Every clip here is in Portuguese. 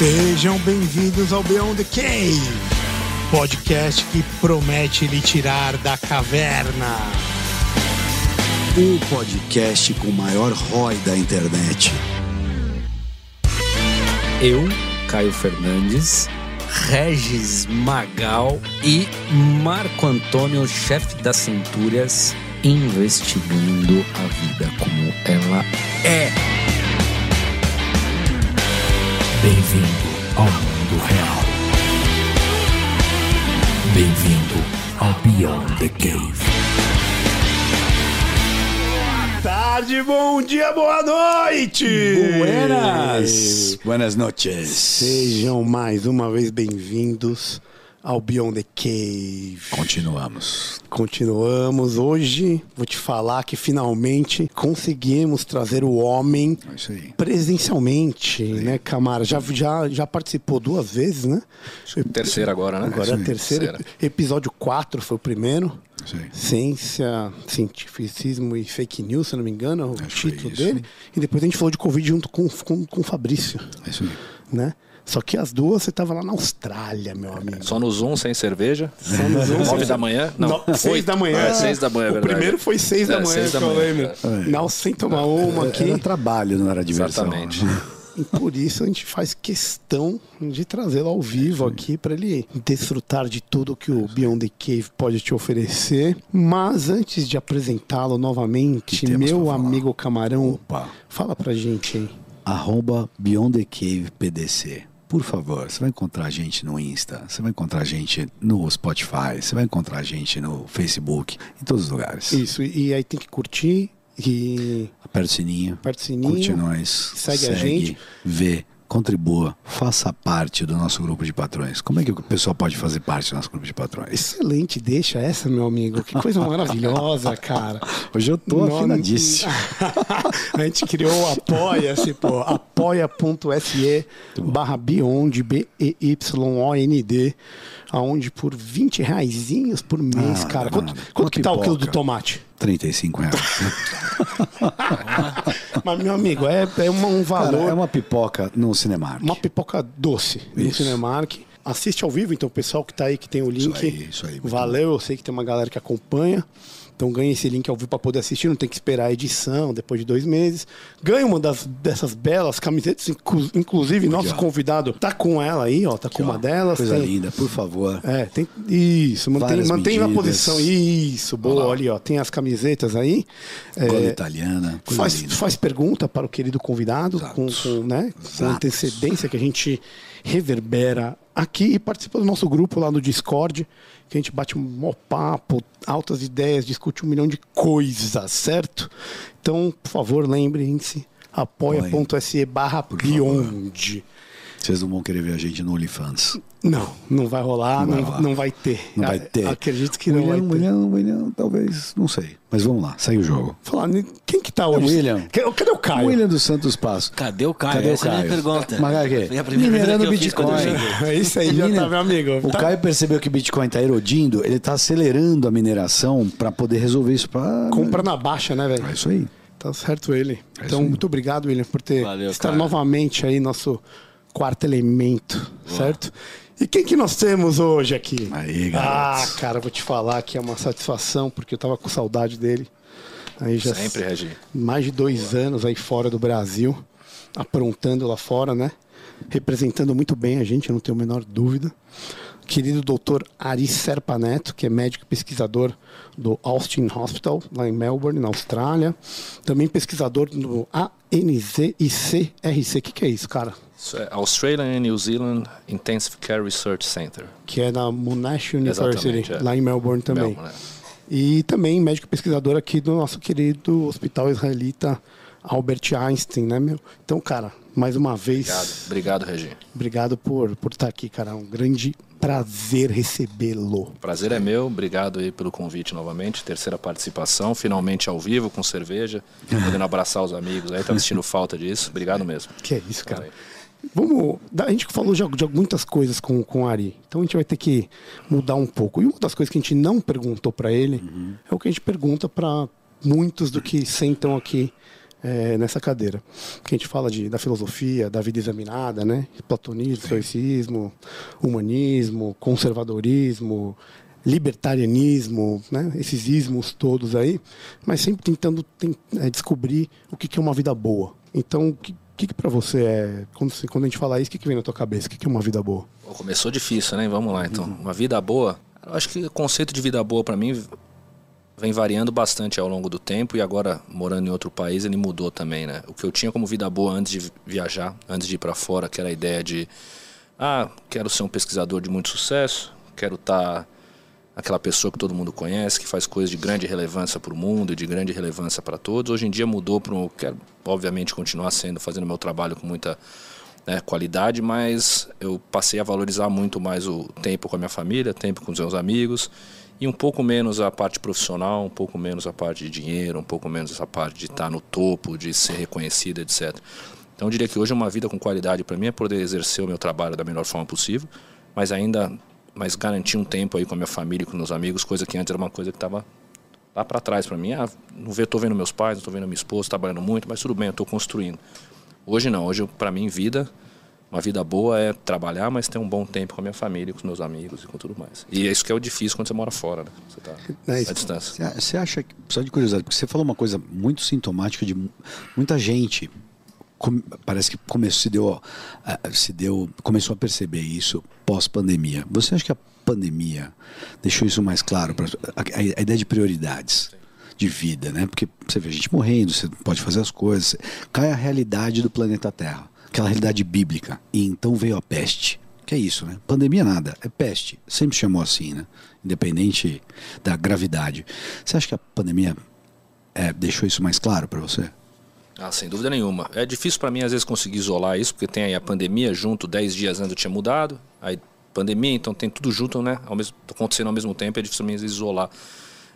Sejam bem-vindos ao Beyond the Cave, podcast que promete lhe tirar da caverna. O podcast com o maior ROI da internet. Eu, Caio Fernandes, Regis Magal e Marco Antônio, chefe das Centúrias, investigando a vida como ela é. Bem-vindo ao mundo real. Bem-vindo ao Beyond the Cave. Tarde, bom dia, boa noite! Buenas! Buenas noches. Sejam mais uma vez bem-vindos ao Beyond the Cave. Continuamos. Continuamos. Hoje vou te falar que finalmente conseguimos trazer o homem É presencialmente, né, Camara? Já, já, já participou duas vezes, né? Terceira agora, né? Agora é a sim, terceira. terceira. Episódio 4 foi o primeiro. Aí. Ciência, cientificismo e fake news, se não me engano, é o título dele. E depois a gente falou de Covid junto com, com, com o Fabrício, É isso aí. né? Só que as duas você tava lá na Austrália, meu amigo. Só no Zoom, sem cerveja. Só nos Zoom, Nove da manhã? Não, No- da manhã. É, seis da manhã, é O verdade. primeiro foi seis da É, manhã, seis da eu manhã, lembro. é. Não, sem tomar uma aqui. Era trabalho, não era diversão. Exatamente. E por isso a gente faz questão de trazê-lo ao vivo aqui para ele desfrutar de tudo que o Beyond the Cave pode te oferecer. Mas antes de apresentá-lo novamente, meu amigo Camarão, Opa. fala pra gente aí. Arroba Beyond the Cave PDC. Por favor, você vai encontrar a gente no Insta, você vai encontrar a gente no Spotify, você vai encontrar a gente no Facebook, em todos os lugares. Isso, e aí tem que curtir e Aperta o sininho, aperta o sininho. curte nós, segue a gente. vê, contribua, faça parte do nosso grupo de patrões. Como é que o pessoal pode fazer parte do nosso grupo de patrões? Excelente, deixa essa, meu amigo. Que coisa maravilhosa, cara. Hoje eu tô Não- afinadíssimo. a gente criou o Apoia-se, pô. apoia.se barra Beyond, B-E-Y-O-N-D, aonde por 20 reaisinhos por mês, Ah, cara. Quanto, quanto que tá o quilo do tomate? 35 reais. Mas, meu amigo, é, é uma- um Cara, valor... é uma pipoca no Cinemark. Uma pipoca doce no Isso. Cinemark. Assiste ao vivo, então, o pessoal que tá aí, que tem o link. aí, isso aí, Valeu, eu sei que tem uma galera que acompanha. Então ganha esse link ao vivo para poder assistir, não tem que esperar a edição depois de dois meses. Ganha uma das, dessas belas camisetas, inclu- inclusive nosso ó. convidado tá com ela aí, ó, tá com uma delas. Coisa tem- linda, por favor. É, tem. Isso, mantém, mantém na posição. Isso, boa, olha aí, ó. Tem as camisetas aí. É, Gola italiana, coisa faz, linda. faz pergunta para o querido convidado com, com, né, com antecedência que a gente reverbera aqui e participa do nosso grupo lá no Discord, que a gente bate um mó papo, altas ideias, discute um milhão de coisas, certo? Então, por favor, lembrem-se, apoia.se barra Beyond. Vocês não vão querer ver a gente no OnlyFans. Não, não vai rolar, Não vai não, rolar. não vai ter. Não vai A- ter. Acredito que não vai William, ter. William, William, talvez, não sei. Mas vamos lá, segue o jogo. Falar, quem que tá hoje? William. Cadê, o Caio? William dos Santos Passo. Cadê o Caio? Cadê o Essa é a minha Caio? pergunta. Mas, Gagê, Foi a primeira minerando que Bitcoin. É isso aí, já tá, meu amigo. O Tá- Caio percebeu que o Bitcoin está erodindo, ele está acelerando a mineração para poder resolver isso. Pra... Compra na baixa, né, velho? É isso aí. Tá certo ele. É então, muito obrigado, William, por ter Valeu, estar cara. novamente aí, nosso quarto elemento, certo? E quem que nós temos hoje aqui? Aí, Ah, garotos. cara, vou te falar que é uma satisfação, porque eu tava com saudade dele. Aí já Sempre, Regi. mais de dois anos aí fora do Brasil, aprontando lá fora, né? Representando muito bem a gente, eu não tenho a menor dúvida. Querido doutor Ari Serpa Neto, que é médico e pesquisador do Austin Hospital, lá em Melbourne, na Austrália. Também pesquisador do ANZICRC. O que, que é isso, cara? Isso é Australian and New Zealand Intensive Care Research Center. Que é na Monash University, é. lá em Melbourne também. Melbourne, é. E também médico pesquisador aqui do nosso querido Hospital Israelita Albert Einstein, né, meu? Então, cara, mais uma vez, Obrigado, obrigado, Regi. obrigado por, por estar aqui, cara. Um grande prazer recebê-lo. Prazer é meu, obrigado aí pelo convite novamente. Terceira participação, finalmente ao vivo, com cerveja, podendo abraçar os amigos aí, tava sentindo falta disso. Obrigado mesmo. Que é isso, cara. Aí. Vamos. A gente falou já de muitas coisas com, com o Ari. Então a gente vai ter que mudar um pouco. E uma das coisas que a gente não perguntou para ele é o que a gente pergunta para muitos do que sentam aqui é, nessa cadeira. Que a gente fala de, da filosofia, da vida examinada, né? Platonismo, estoicismo, humanismo, conservadorismo, libertarianismo, né? esses ismos todos aí, mas sempre tentando tem, é, descobrir o que, que é uma vida boa. Então, o que, que, que para você é, quando, você, quando a gente fala isso, o que, que vem na tua cabeça? O que, que é uma vida boa? Pô, começou difícil, né? Vamos lá, então. Uma vida boa, eu acho que o conceito de vida boa para mim vem variando bastante ao longo do tempo e agora morando em outro país ele mudou também, né? O que eu tinha como vida boa antes de viajar, antes de ir para fora, que era a ideia de ah, quero ser um pesquisador de muito sucesso, quero estar tá aquela pessoa que todo mundo conhece, que faz coisas de grande relevância para o mundo e de grande relevância para todos. Hoje em dia mudou para quero obviamente continuar sendo fazendo meu trabalho com muita né, qualidade, mas eu passei a valorizar muito mais o tempo com a minha família, tempo com os meus amigos e um pouco menos a parte profissional, um pouco menos a parte de dinheiro, um pouco menos essa parte de estar no topo, de ser reconhecido, etc. Então eu diria que hoje uma vida com qualidade para mim é poder exercer o meu trabalho da melhor forma possível, mas ainda mas garantir um tempo aí com a minha família, com meus amigos, coisa que antes era uma coisa que estava lá para trás para mim. Ah, não estou vendo meus pais, não estou vendo minha esposa, trabalhando muito, mas tudo bem, eu estou construindo. Hoje não, hoje para mim vida uma vida boa é trabalhar, mas ter um bom tempo com a minha família, com os meus amigos e com tudo mais. E é isso que é o difícil quando você mora fora, né? Você está é à distância. Você acha que, só de curiosidade, porque você falou uma coisa muito sintomática de muita gente parece que começou, se deu, se deu, começou a perceber isso pós-pandemia. Você acha que a pandemia deixou isso mais claro para a, a, ideia de prioridades? de vida, né? Porque você vê a gente morrendo, você pode fazer as coisas, cai a realidade do planeta Terra aquela realidade bíblica. E então veio a peste. Que é isso, né? Pandemia nada, é peste. Sempre chamou assim, né? Independente da gravidade. Você acha que a pandemia é, deixou isso mais claro para você? Ah, sem dúvida nenhuma. É difícil para mim às vezes conseguir isolar isso, porque tem aí a pandemia junto, 10 dias antes eu tinha mudado, aí pandemia, então tem tudo junto, né? Ao mesmo, acontecendo ao mesmo tempo, é difícil para mim isolar.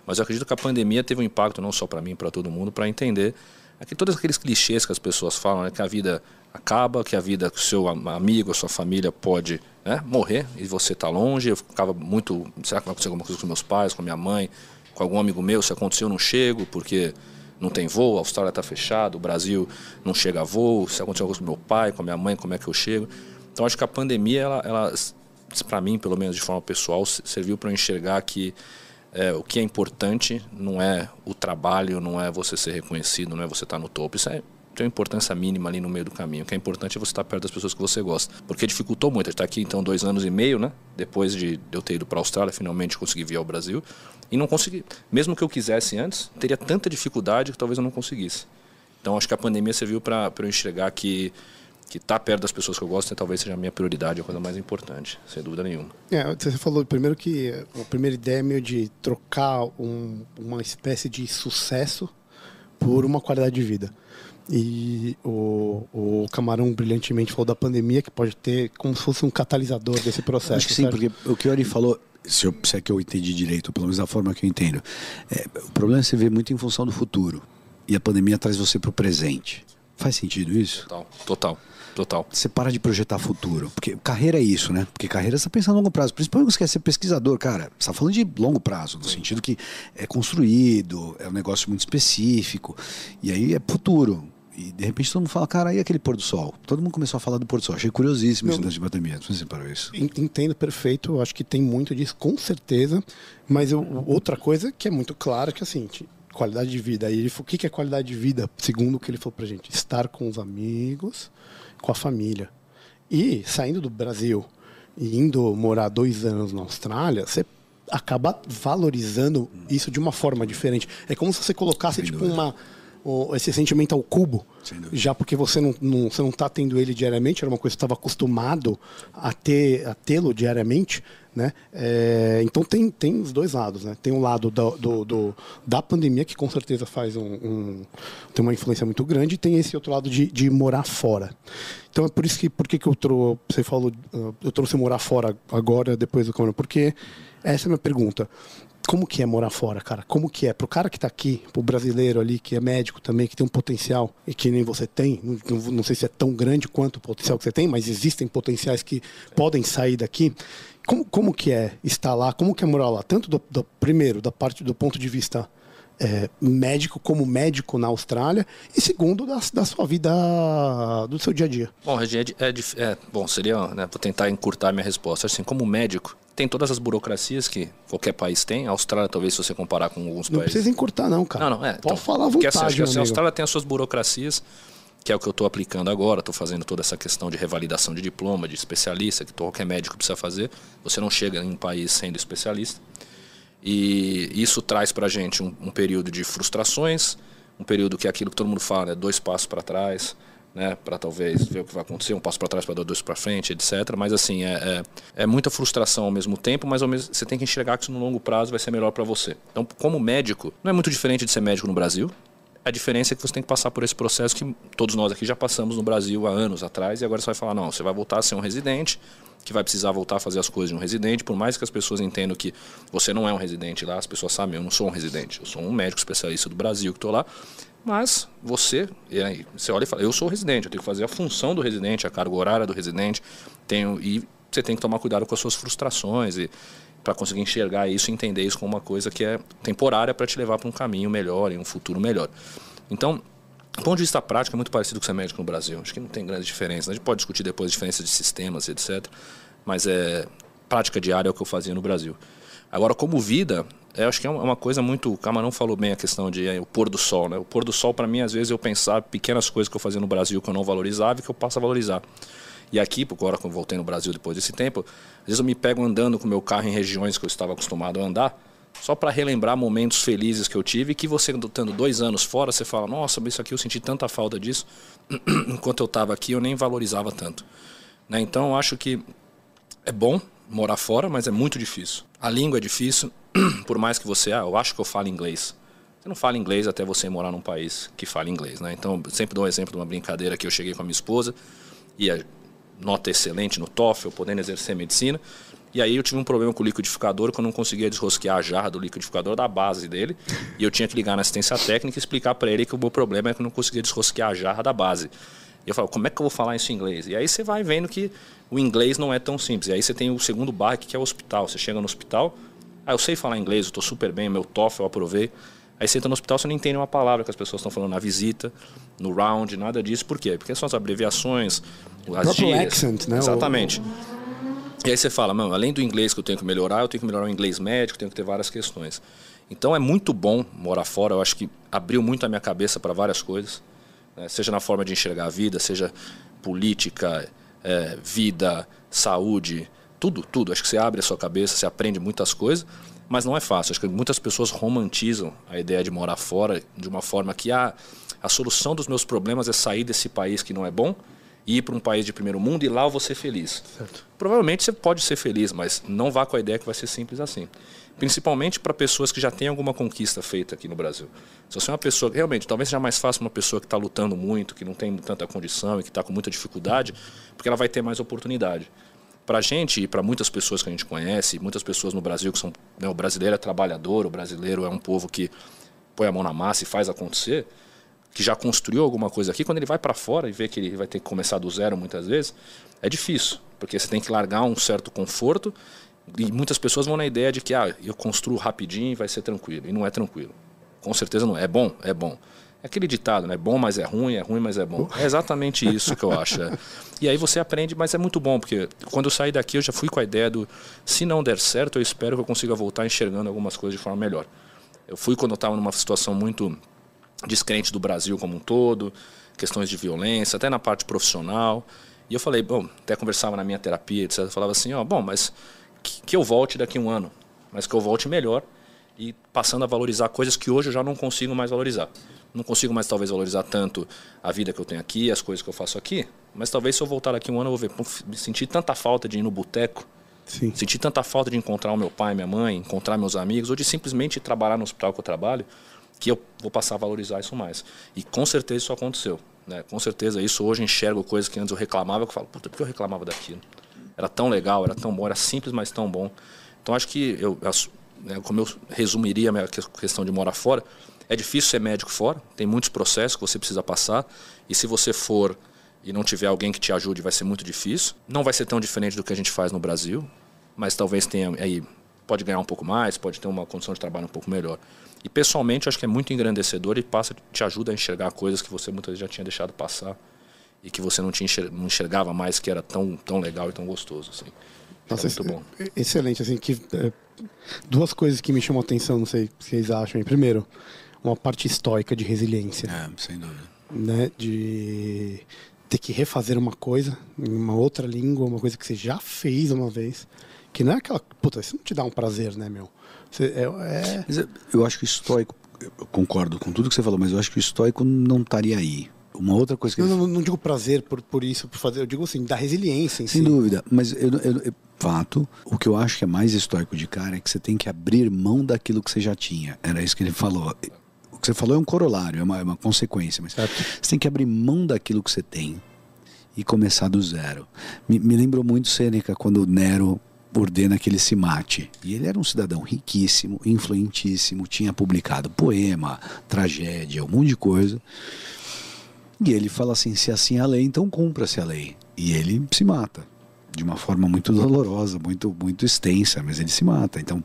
Mas eu acredito que a pandemia teve um impacto não só para mim, para todo mundo, para entender aqui todos aqueles clichês que as pessoas falam, né? Que a vida acaba, que a vida com seu amigo, a sua família pode né, morrer e você está longe. Eu ficava muito. Será que vai acontecer alguma coisa com meus pais, com minha mãe, com algum amigo meu? Se aconteceu, eu não chego, porque não tem voo, a Austrália está fechada, o Brasil não chega a voo. Se acontecer coisa com meu pai, com minha mãe, como é que eu chego? Então acho que a pandemia, ela, ela para mim, pelo menos de forma pessoal, serviu para eu enxergar que é, o que é importante não é o trabalho, não é você ser reconhecido, não é você estar tá no topo. Isso é tem uma importância mínima ali no meio do caminho. O que é importante é você estar perto das pessoas que você gosta. Porque dificultou muito. A gente está aqui então dois anos e meio, né? Depois de eu ter ido para a Austrália, finalmente consegui vir ao Brasil. E não consegui. Mesmo que eu quisesse antes, teria tanta dificuldade que talvez eu não conseguisse. Então acho que a pandemia serviu para eu enxergar que que tá perto das pessoas que eu gosto talvez seja a minha prioridade, a coisa mais importante, sem dúvida nenhuma. É, você falou primeiro que a primeira ideia é meio de trocar um, uma espécie de sucesso por uma qualidade de vida. E o, o Camarão brilhantemente falou da pandemia, que pode ter como se fosse um catalisador desse processo. Acho que sim, porque o que o Ari falou, se, eu, se é que eu entendi direito, pelo menos da forma que eu entendo, é, o problema é você ver muito em função do futuro. E a pandemia traz você para o presente. Faz sentido isso? Total, total. Total. Você para de projetar futuro. Porque carreira é isso, né? Porque carreira você pensa a longo prazo. Principalmente você quer ser pesquisador, cara. Você está falando de longo prazo, no sentido que é construído, é um negócio muito específico. E aí é futuro. E de repente todo mundo fala, cara, e aquele pôr do sol? Todo mundo começou a falar do pôr do sol. Achei curiosíssimo isso de pandemia. Não sei se parou isso. Entendo perfeito. Acho que tem muito disso, com certeza. Mas eu, outra coisa que é muito clara que é assim, qualidade de vida. Aí ele falou, o que é qualidade de vida? Segundo o que ele falou pra gente, estar com os amigos, com a família. E saindo do Brasil e indo morar dois anos na Austrália, você acaba valorizando isso de uma forma diferente. É como se você colocasse tipo uma esse sentimento ao cubo, já porque você não, não você não está tendo ele diariamente, era uma coisa que estava acostumado a ter a tê-lo diariamente, né? É, então tem, tem os dois lados, né? Tem um lado do, do, do da pandemia que com certeza faz um, um, tem uma influência muito grande, e tem esse outro lado de, de morar fora. Então é por isso que por que, que eu trouxe, você falou, eu trouxe morar fora agora depois do corona, porque essa é a minha pergunta como que é morar fora, cara? Como que é? Pro cara que está aqui, pro brasileiro ali, que é médico também, que tem um potencial e que nem você tem, não, não sei se é tão grande quanto o potencial que você tem, mas existem potenciais que podem sair daqui. Como, como que é estar lá? Como que é morar lá? Tanto do, do primeiro, da parte do ponto de vista é, médico como médico na Austrália e segundo da, da sua vida do seu dia a dia. Bom, é, é, é bom seria, né, vou tentar encurtar minha resposta. Assim, como médico, tem todas as burocracias que qualquer país tem. A Austrália, talvez, se você comparar com alguns não países. Não precisa encurtar, não, cara. Não, não, é. Pode então, falar à vontade, porque, assim, assim, a Austrália tem as suas burocracias, que é o que eu estou aplicando agora. Estou fazendo toda essa questão de revalidação de diploma, de especialista, que qualquer médico precisa fazer. Você não chega em um país sendo especialista. E isso traz para a gente um, um, período de frustrações, um período que é aquilo que todo mundo fala, né? dois passos para trás, né? para talvez ver o que vai acontecer, um passo para trás para dar dois para frente, etc. Mas assim, é, é, é, muita frustração ao mesmo tempo, mas ao mesmo, você tem que enxergar que isso no longo prazo vai ser melhor para você. Então, como médico, não é muito diferente de ser médico no Brasil. A diferença é que você tem que passar por esse processo que todos nós aqui já passamos no Brasil há anos atrás, e agora você vai falar, não, você vai voltar a ser um residente, que vai precisar voltar a fazer as coisas de um residente, por mais que as pessoas entendam que você não é um residente lá, as pessoas sabem, eu não sou um residente, eu sou um médico especialista do Brasil que estou lá, mas você, e aí, você olha e fala, eu sou residente, eu tenho que fazer a função do residente, a carga horária do residente, tenho, e você tem que tomar cuidado com as suas frustrações e para conseguir enxergar isso entender isso como uma coisa que é temporária para te levar para um caminho melhor e um futuro melhor. Então, do ponto de vista prático, é muito parecido com ser médico no Brasil. Acho que não tem grande diferença. A gente pode discutir depois a diferença de sistemas, etc. Mas é prática diária é o que eu fazia no Brasil. Agora, como vida, eu acho que é uma coisa muito. O Camarão falou bem a questão de é, o pôr do sol. Né? O pôr do sol, para mim, às vezes eu pensava pequenas coisas que eu fazia no Brasil que eu não valorizava e que eu passo a valorizar. E aqui, agora que eu voltei no Brasil depois desse tempo, às vezes eu me pego andando com meu carro em regiões que eu estava acostumado a andar só para relembrar momentos felizes que eu tive, que você estando dois anos fora, você fala, nossa, isso aqui eu senti tanta falta disso, enquanto eu estava aqui eu nem valorizava tanto. Né? Então eu acho que é bom morar fora, mas é muito difícil. A língua é difícil, por mais que você, ah, eu acho que eu falo inglês. Você não fala inglês até você morar num país que fala inglês, né? Então, sempre dou um exemplo de uma brincadeira que eu cheguei com a minha esposa, e a nota excelente no TOEFL, podendo exercer medicina, e aí eu tive um problema com o liquidificador que eu não conseguia desrosquear a jarra do liquidificador da base dele. E eu tinha que ligar na assistência técnica e explicar para ele que o meu problema é que eu não conseguia desrosquear a jarra da base. E eu falo, como é que eu vou falar isso em inglês? E aí você vai vendo que o inglês não é tão simples. E aí você tem o segundo barco que é o hospital. Você chega no hospital, ah, eu sei falar inglês, eu estou super bem, meu TOEFL eu aprovei. Aí você entra no hospital, você não entende uma palavra que as pessoas estão falando na visita, no round, nada disso. Por quê? Porque são as abreviações, as gírias. accent, né? Exatamente. O... E aí você fala, mano, além do inglês que eu tenho que melhorar, eu tenho que melhorar o inglês médico, tenho que ter várias questões. Então é muito bom morar fora, eu acho que abriu muito a minha cabeça para várias coisas, né? seja na forma de enxergar a vida, seja política, é, vida, saúde, tudo, tudo. Acho que você abre a sua cabeça, você aprende muitas coisas, mas não é fácil. Acho que muitas pessoas romantizam a ideia de morar fora de uma forma que ah, a solução dos meus problemas é sair desse país que não é bom ir para um país de primeiro mundo e lá eu vou ser feliz. Certo. Provavelmente você pode ser feliz, mas não vá com a ideia que vai ser simples assim. Principalmente para pessoas que já têm alguma conquista feita aqui no Brasil. Se você é uma pessoa, realmente, talvez seja mais fácil uma pessoa que está lutando muito, que não tem tanta condição e que está com muita dificuldade, porque ela vai ter mais oportunidade. Para a gente e para muitas pessoas que a gente conhece, muitas pessoas no Brasil que são. Né, o brasileiro é trabalhador, o brasileiro é um povo que põe a mão na massa e faz acontecer que já construiu alguma coisa aqui, quando ele vai para fora e vê que ele vai ter que começar do zero muitas vezes, é difícil, porque você tem que largar um certo conforto e muitas pessoas vão na ideia de que ah, eu construo rapidinho e vai ser tranquilo. E não é tranquilo. Com certeza não é. É bom? É bom. É aquele ditado, né? Bom, mas é ruim, é ruim, mas é bom. É exatamente isso que eu acho. É. E aí você aprende, mas é muito bom, porque quando eu saí daqui eu já fui com a ideia do se não der certo, eu espero que eu consiga voltar enxergando algumas coisas de forma melhor. Eu fui quando eu estava numa situação muito descrente do Brasil como um todo, questões de violência, até na parte profissional. E eu falei, bom, até conversava na minha terapia, etc. Eu falava assim, ó, bom, mas que, que eu volte daqui a um ano, mas que eu volte melhor e passando a valorizar coisas que hoje eu já não consigo mais valorizar. Não consigo mais talvez valorizar tanto a vida que eu tenho aqui, as coisas que eu faço aqui, mas talvez se eu voltar daqui um ano eu vou ver, me senti tanta falta de ir no boteco, senti tanta falta de encontrar o meu pai, minha mãe, encontrar meus amigos, ou de simplesmente trabalhar no hospital que eu trabalho que eu vou passar a valorizar isso mais. E com certeza isso aconteceu. Né? Com certeza isso hoje enxergo coisas que antes eu reclamava, que eu falo, puta, por que eu reclamava daquilo? Era tão legal, era tão bom, era simples, mas tão bom. Então acho que eu, né, como eu resumiria a minha questão de morar fora, é difícil ser médico fora, tem muitos processos que você precisa passar, e se você for e não tiver alguém que te ajude, vai ser muito difícil. Não vai ser tão diferente do que a gente faz no Brasil, mas talvez tenha aí pode ganhar um pouco mais, pode ter uma condição de trabalho um pouco melhor. E pessoalmente, eu acho que é muito engrandecedor e passa, te ajuda a enxergar coisas que você muitas vezes já tinha deixado passar e que você não, tinha não enxergava mais que era tão, tão legal e tão gostoso. Assim. Nossa, é muito bom. Excelente, assim, que é, duas coisas que me chamam a atenção, não sei se vocês acham. Primeiro, uma parte estoica de resiliência. É, sem dúvida. Né, de ter que refazer uma coisa em uma outra língua, uma coisa que você já fez uma vez, que não é aquela, puta, isso não te dá um prazer, né, meu? Você, é, é... Eu acho que o estoico, eu concordo com tudo que você falou, mas eu acho que o estoico não estaria aí. Uma outra coisa que. Não, não, não, digo prazer por, por isso, por fazer, eu digo assim, da resiliência em Sem si. dúvida, mas eu, eu, eu, fato, o que eu acho que é mais estoico de cara é que você tem que abrir mão daquilo que você já tinha. Era isso que ele falou. O que você falou é um corolário, é uma, é uma consequência, mas certo. você tem que abrir mão daquilo que você tem e começar do zero. Me, me lembrou muito Sêneca quando Nero ordena que ele se mate. E ele era um cidadão riquíssimo, influentíssimo, tinha publicado poema, tragédia, um monte de coisa. E ele fala assim: se assim é a lei, então cumpra-se a lei. E ele se mata. De uma forma muito dolorosa, muito, muito extensa, mas ele se mata. Então,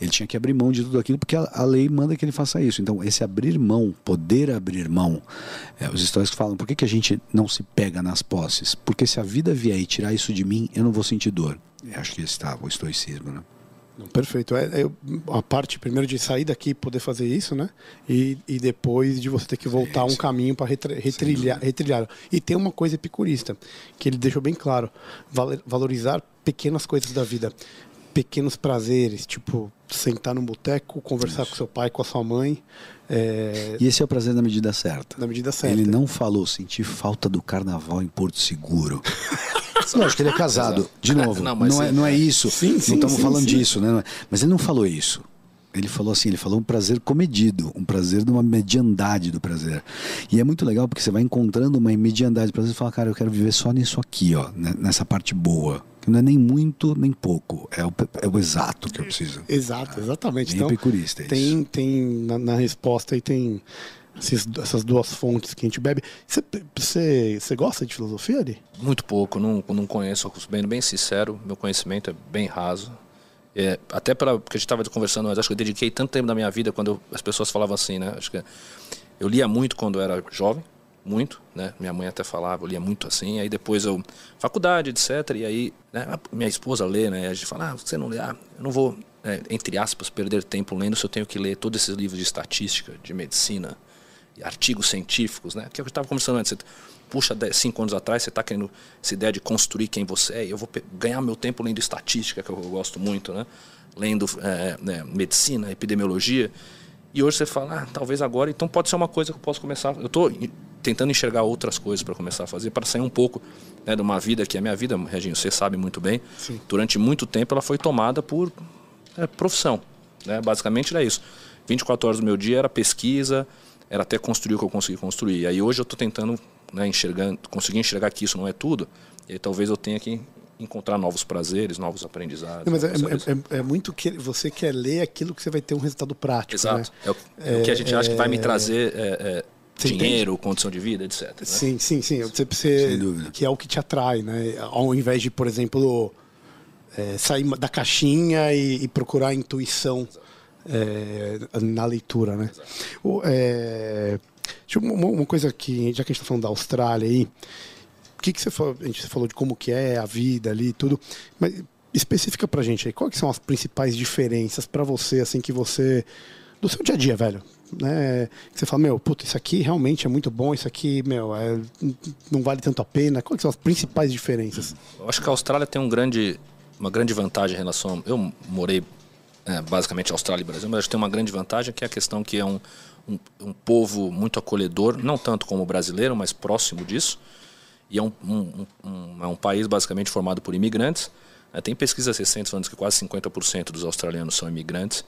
ele tinha que abrir mão de tudo aquilo, porque a, a lei manda que ele faça isso. Então, esse abrir mão, poder abrir mão, é, os históricos falam: por que, que a gente não se pega nas posses? Porque se a vida vier e tirar isso de mim, eu não vou sentir dor. Eu acho que está o estoicismo, né? Não, perfeito. É, é, a parte primeiro de sair daqui e poder fazer isso, né? E, e depois de você ter que voltar sim, sim. um caminho para retrilhar, retrilhar. E tem uma coisa epicurista, que ele deixou bem claro: valorizar pequenas coisas da vida. Pequenos prazeres, tipo sentar no boteco, conversar isso. com seu pai, com a sua mãe. É... E esse é o prazer na medida certa. Na medida certa. Ele não falou sentir falta do carnaval em Porto Seguro. Não, acho que ele é casado. De novo, não, não, é, não é isso. Sim, sim, não estamos falando sim. disso, né? Mas ele não falou isso. Ele falou assim, ele falou um prazer comedido, um prazer de uma mediandade do prazer. E é muito legal porque você vai encontrando uma mediandade do prazer e fala, cara, eu quero viver só nisso aqui, ó, né, nessa parte boa. Que não é nem muito, nem pouco. É o, é o exato que eu preciso. Exato, exatamente. Então, epicurista, é tem, tem na, na resposta aí tem esses, essas duas fontes que a gente bebe. Você gosta de filosofia ali? Muito pouco, não, não conheço, bem, bem sincero, meu conhecimento é bem raso. É, até para porque a gente estava conversando, mas acho que eu dediquei tanto tempo da minha vida quando eu, as pessoas falavam assim, né? Acho que eu lia muito quando eu era jovem, muito, né? Minha mãe até falava, eu lia muito assim. Aí depois eu faculdade, etc. E aí né? minha esposa lê, né? A gente fala, ah, você não lê, ah, eu não vou, é, entre aspas, perder tempo lendo se eu tenho que ler todos esses livros de estatística, de medicina, artigos científicos, né? Que eu estava conversando antes. Você puxa dez, cinco anos atrás, você está querendo essa ideia de construir quem você é. E eu vou ganhar meu tempo lendo estatística, que eu gosto muito, né? Lendo é, né, medicina, epidemiologia. E hoje você fala, ah, talvez agora, então pode ser uma coisa que eu posso começar. Eu estou tentando enxergar outras coisas para começar a fazer, para sair um pouco né, de uma vida que é a minha vida, Reginho, você sabe muito bem. Sim. Durante muito tempo ela foi tomada por é, profissão. Né? Basicamente era isso. 24 horas do meu dia era pesquisa, era até construir o que eu consegui construir. E aí hoje eu estou tentando né, enxergar, conseguir enxergar que isso não é tudo. E aí talvez eu tenha que encontrar novos prazeres, novos aprendizados. Não, mas é, é, é, é, muito que você quer ler aquilo que você vai ter um resultado prático. Exato. Né? É, o, que a gente acha que vai me é, trazer é, dinheiro, entende? condição de vida, etc. Né? Sim, sim, sim. Você, você, que é o que te atrai, né? Ao invés de, por exemplo, sair da caixinha e, e procurar a intuição. Exato é, na leitura, né? O, é, uma, uma, coisa que, já que a gente está falando da Austrália aí, o que, que você falou? A gente falou de como que é a vida ali e tudo, mas especifica pra gente aí, quais são as principais diferenças para você, assim, que você. do seu dia a dia, velho? Né? Você fala, meu, puta, isso aqui realmente é muito bom, isso aqui, meu, é, não vale tanto a pena. Quais são as principais diferenças? Eu acho que a Austrália tem um grande, uma grande vantagem em relação. Eu morei é, basicamente Austrália e Brasil, mas acho que tem uma grande vantagem que é a questão que é um, um, um povo muito acolhedor, não tanto como o brasileiro, mas próximo disso. E é um, um, é um país basicamente formado por imigrantes. É, tem pesquisas recentes falando que quase 50% dos australianos são imigrantes.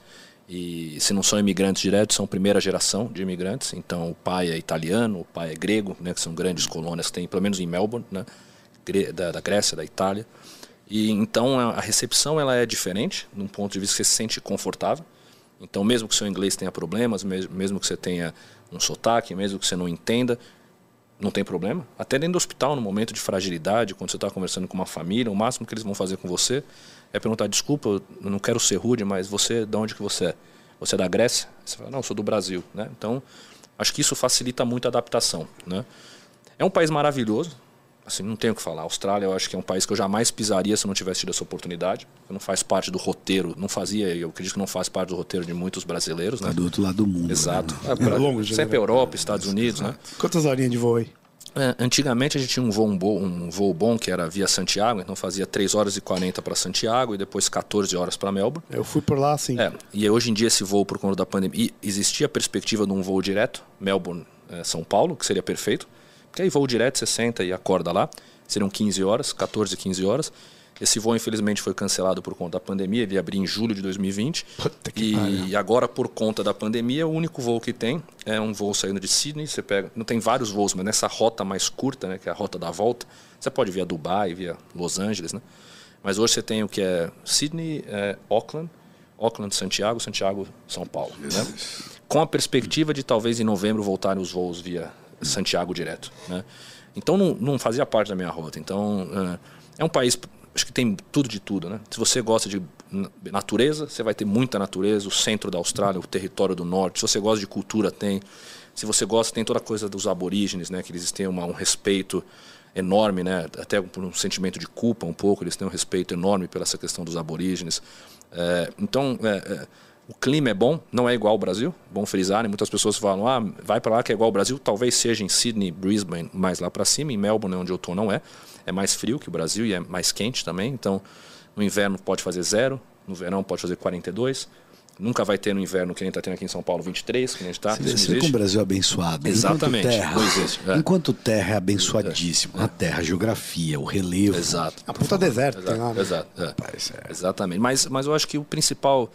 E se não são imigrantes diretos, são primeira geração de imigrantes. Então o pai é italiano, o pai é grego, né, que são grandes colônias, tem pelo menos em Melbourne, né, da, da Grécia, da Itália. E então a recepção ela é diferente, num ponto de vista que você se sente confortável. Então, mesmo que seu inglês tenha problemas, mesmo que você tenha um sotaque, mesmo que você não entenda, não tem problema. Até dentro do hospital, no momento de fragilidade, quando você está conversando com uma família, o máximo que eles vão fazer com você é perguntar: desculpa, eu não quero ser rude, mas você, de onde que você é? Você é da Grécia? Você fala: não, sou do Brasil. Né? Então, acho que isso facilita muito a adaptação. Né? É um país maravilhoso, assim, não tenho o que falar. A Austrália, eu acho que é um país que eu jamais pisaria se eu não tivesse tido essa oportunidade. Não faz parte do roteiro, não fazia, eu acredito que não faz parte do roteiro de muitos brasileiros, né? Tá do outro lado do mundo. Exato. Né? É, pra, é sempre né? Europa, Estados Unidos, né? Quantas horinhas de voo aí? É, antigamente a gente tinha um voo, um voo bom que era via Santiago, então fazia 3 horas e 40 para Santiago e depois 14 horas para Melbourne. Eu fui por lá, sim. É, e hoje em dia esse voo, por conta da pandemia, existia a perspectiva de um voo direto, Melbourne-São Paulo, que seria perfeito. Porque aí voo direto, você senta e acorda lá. Seriam 15 horas, 14, 15 horas. Esse voo, infelizmente, foi cancelado por conta da pandemia. Ele ia abrir em julho de 2020. e palha. agora, por conta da pandemia, o único voo que tem é um voo saindo de Sydney. Você pega, não tem vários voos, mas nessa rota mais curta, né, que é a rota da volta, você pode via Dubai, via Los Angeles, né? Mas hoje você tem o que é Sydney, é Auckland, Auckland, Santiago, Santiago, São Paulo. Né? Com a perspectiva de talvez em novembro voltarem os voos via Santiago direto. Né? Então não, não fazia parte da minha rota. Então é um país acho que tem tudo de tudo, né? Se você gosta de natureza, você vai ter muita natureza, o centro da Austrália, o território do norte. Se você gosta de cultura, tem. Se você gosta, tem toda a coisa dos aborígenes, né? Que eles têm uma, um respeito enorme, né? Até por um sentimento de culpa um pouco, eles têm um respeito enorme pela essa questão dos aborígenes. É, então, é, é, o clima é bom, não é igual ao Brasil, bom frisar, né? muitas pessoas falam, ah, vai para lá que é igual ao Brasil, talvez seja em Sydney, Brisbane, mais lá para cima, em Melbourne, onde eu estou, não é é mais frio que o Brasil e é mais quente também. Então, no inverno pode fazer zero, no verão pode fazer 42. Nunca vai ter no inverno que gente está tendo aqui em São Paulo 23, que gente está. Você vê com o Brasil abençoado. Exatamente. Enquanto terra, não existe. É. Enquanto terra é abençoadíssimo. É. A terra, a geografia, o relevo. Exato. A puta deserto. Exato. Tem Exato. É. Exatamente. Mas, mas eu acho que o principal.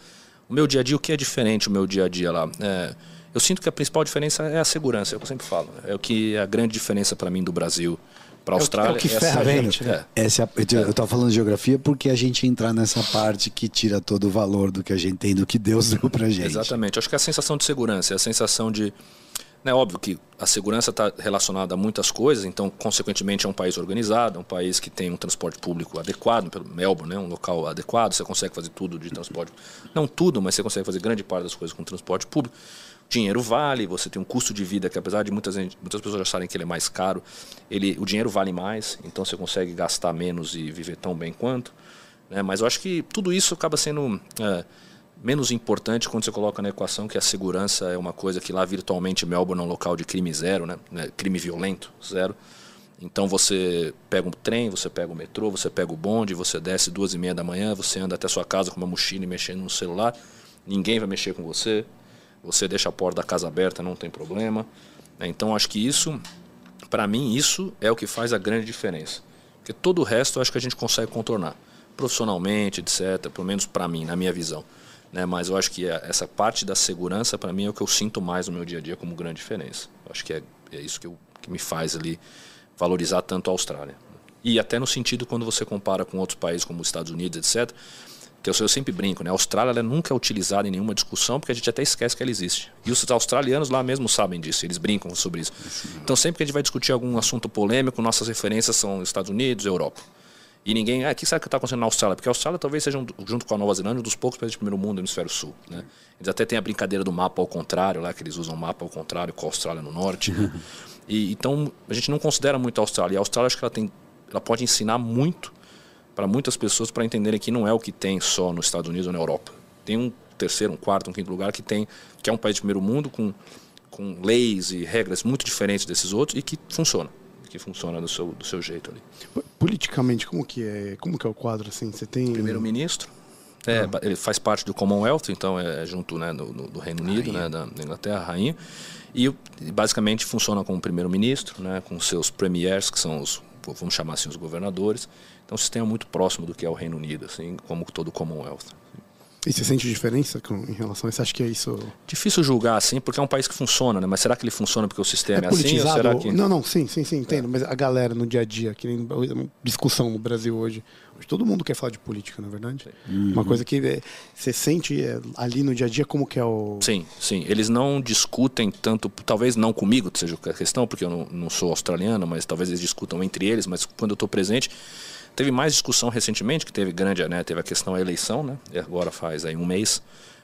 O meu dia a dia, o que é diferente o meu dia a dia lá? É, eu sinto que a principal diferença é a segurança, é o que eu sempre falo. É o que é a grande diferença para mim do Brasil para a Austrália. É o que ferra a gente, né? É. Essa, eu estava falando de geografia porque a gente entrar nessa parte que tira todo o valor do que a gente tem, do que Deus deu para gente. Exatamente. Acho que é a sensação de segurança, é a sensação de. É óbvio que a segurança está relacionada a muitas coisas, então, consequentemente, é um país organizado, é um país que tem um transporte público adequado, pelo Melbourne, né, um local adequado, você consegue fazer tudo de transporte. Não tudo, mas você consegue fazer grande parte das coisas com transporte público dinheiro vale, você tem um custo de vida que apesar de muitas, muitas pessoas acharem que ele é mais caro, ele, o dinheiro vale mais, então você consegue gastar menos e viver tão bem quanto. Né? Mas eu acho que tudo isso acaba sendo é, menos importante quando você coloca na equação que a segurança é uma coisa que lá virtualmente Melbourne é um local de crime zero, né? né crime violento zero. Então você pega um trem, você pega o metrô, você pega o bonde, você desce duas e meia da manhã, você anda até sua casa com uma mochila e mexendo no celular, ninguém vai mexer com você você deixa a porta da casa aberta, não tem problema. Né? Então acho que isso, para mim, isso é o que faz a grande diferença. Porque todo o resto eu acho que a gente consegue contornar. Profissionalmente, etc. Pelo menos para mim, na minha visão. Né? Mas eu acho que essa parte da segurança, para mim, é o que eu sinto mais no meu dia a dia como grande diferença. Eu acho que é, é isso que, eu, que me faz ali valorizar tanto a Austrália. E até no sentido quando você compara com outros países como os Estados Unidos, etc que eu, eu sempre brinco, né? A Austrália ela nunca é utilizada em nenhuma discussão porque a gente até esquece que ela existe. E os australianos lá mesmo sabem disso, eles brincam sobre isso. Então sempre que a gente vai discutir algum assunto polêmico, nossas referências são Estados Unidos, Europa. E ninguém, ah, o que sabe que está acontecendo na Austrália? Porque a Austrália talvez seja, junto com a Nova Zelândia, um dos poucos países do primeiro mundo do hemisfério sul. Né? Eles até têm a brincadeira do mapa ao contrário, lá que eles usam o mapa ao contrário com a Austrália no norte. E, então a gente não considera muito a Austrália. E a Austrália acho que ela, tem, ela pode ensinar muito para muitas pessoas para entenderem que não é o que tem só nos Estados Unidos ou na Europa. Tem um terceiro, um quarto, um quinto lugar que tem que é um país de primeiro mundo com, com leis e regras muito diferentes desses outros e que funciona, que funciona do seu, do seu jeito ali. Politicamente, como que é, como que é o quadro assim? Você tem primeiro-ministro, é, ah. ele faz parte do Commonwealth, então é junto né, do, do Reino Unido, né, da, Inglaterra, rainha, e basicamente funciona como primeiro-ministro, né, com seus premiers, que são os, vamos chamar assim, os governadores, então, um sistema muito próximo do que é o Reino Unido, assim, como todo o Commonwealth. E você sente diferença com, em relação a isso? Acho que é isso. Difícil julgar assim, porque é um país que funciona, né? Mas será que ele funciona porque o sistema é, É assim? Ou politizado? será que... Não, não, sim, sim, sim, entendo. Mas a galera no dia a dia, que nem discussão no Brasil hoje. Hoje todo mundo quer falar de política, na é verdade. Uma coisa que é, você sente é, ali no dia a dia como que é o. Sim, sim. Eles não discutem tanto, talvez não comigo seja a questão, porque eu não, não sou australiano, mas talvez eles discutam entre eles, mas quando eu estou presente. Teve mais discussão recentemente, que teve grande, né? Teve a questão da eleição, né? Agora faz aí um mês,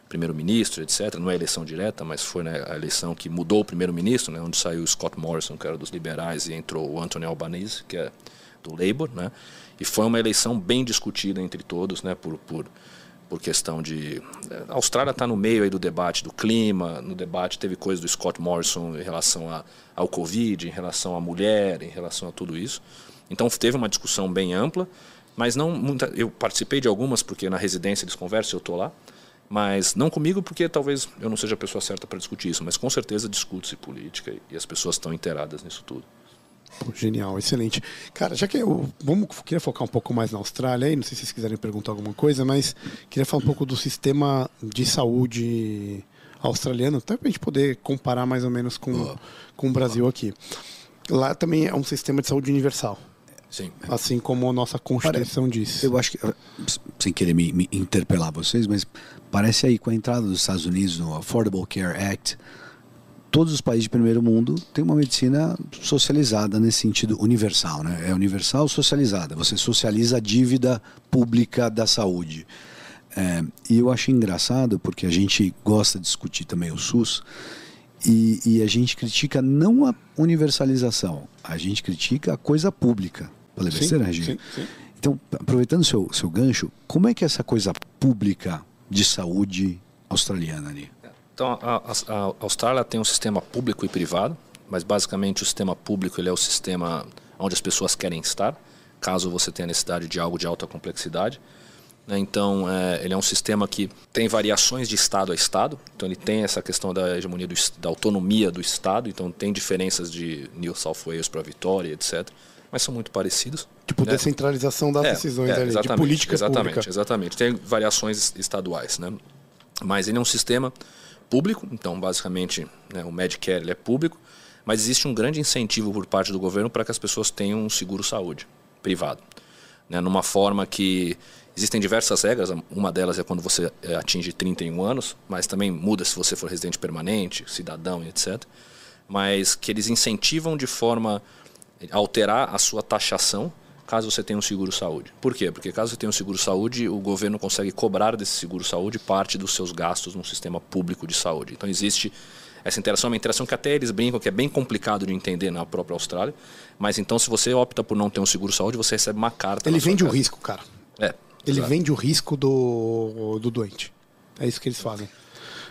primeiro-ministro, etc. Não é eleição direta, mas foi né, a eleição que mudou o primeiro-ministro, né? Onde saiu o Scott Morrison, que era dos liberais, e entrou o Anthony Albanese, que é do Labour, né? E foi uma eleição bem discutida entre todos, né? Por, por, por questão de... A Austrália está no meio aí do debate do clima, no debate teve coisa do Scott Morrison em relação a, ao Covid, em relação à mulher, em relação a tudo isso. Então teve uma discussão bem ampla, mas não muita, eu participei de algumas porque na residência eles conversam, eu estou lá, mas não comigo porque talvez eu não seja a pessoa certa para discutir isso, mas com certeza discute-se política e as pessoas estão inteiradas nisso tudo. Pô, genial, excelente. Cara, já que eu vamos queria focar um pouco mais na Austrália aí, não sei se vocês quiserem perguntar alguma coisa, mas queria falar um pouco do sistema de saúde australiano, até para a gente poder comparar mais ou menos com, com o Brasil aqui. Lá também é um sistema de saúde universal. Sim. Assim como a nossa Constituição diz. Eu acho que, sem querer me, me, interpelar vocês, mas parece aí com a entrada dos Estados Unidos no Affordable Care Act, todos os países de primeiro mundo têm uma medicina socializada nesse sentido universal, né? É universal socializada. Você socializa a dívida pública da saúde. É, e eu acho engraçado porque a gente gosta de discutir também o SUS e, e a gente critica não a universalização, a gente critica a coisa pública. Falei besteira, Regina? sim, sim. Então, aproveitando o seu, seu gancho, como é que é essa coisa pública de saúde australiana ali? Então, a, a, a Austrália tem um sistema público e privado, mas basicamente o sistema público ele é o sistema onde as pessoas querem estar, caso você tenha necessidade de algo de alta complexidade. Né? Então, é, ele é um sistema que tem variações de estado a estado. Então, ele tem essa questão da hegemonia, do, da autonomia do estado. Então, tem diferenças de New South Wales para Vitória, etc. Mas são muito parecidos. Tipo, né? descentralização das É, decisões é, ali, de política exatamente, pública. Exatamente, Tem variações estaduais, né? Mas ele é um sistema público, então basicamente né, o Medicare ele é público, mas existe um grande incentivo por parte do governo para que as pessoas tenham um seguro saúde privado, né? Numa forma que existem diversas regras, uma delas é quando você eh, atinge 31 anos, mas também muda se você for residente permanente, cidadão etc. Mas que eles incentivam de forma alterar a sua taxação caso você tenha um seguro saúde. Por quê? Porque caso você tenha um seguro saúde, o governo consegue cobrar desse seguro saúde parte dos seus gastos no sistema público de saúde. Então existe essa interação, uma interação que até eles brincam que é bem complicado de entender na própria Austrália. Mas então, se você opta por não ter um seguro saúde, você recebe uma carta. Ele vende o casa. risco, cara. É. Ele exato. vende o risco do, do doente. É isso que eles fazem.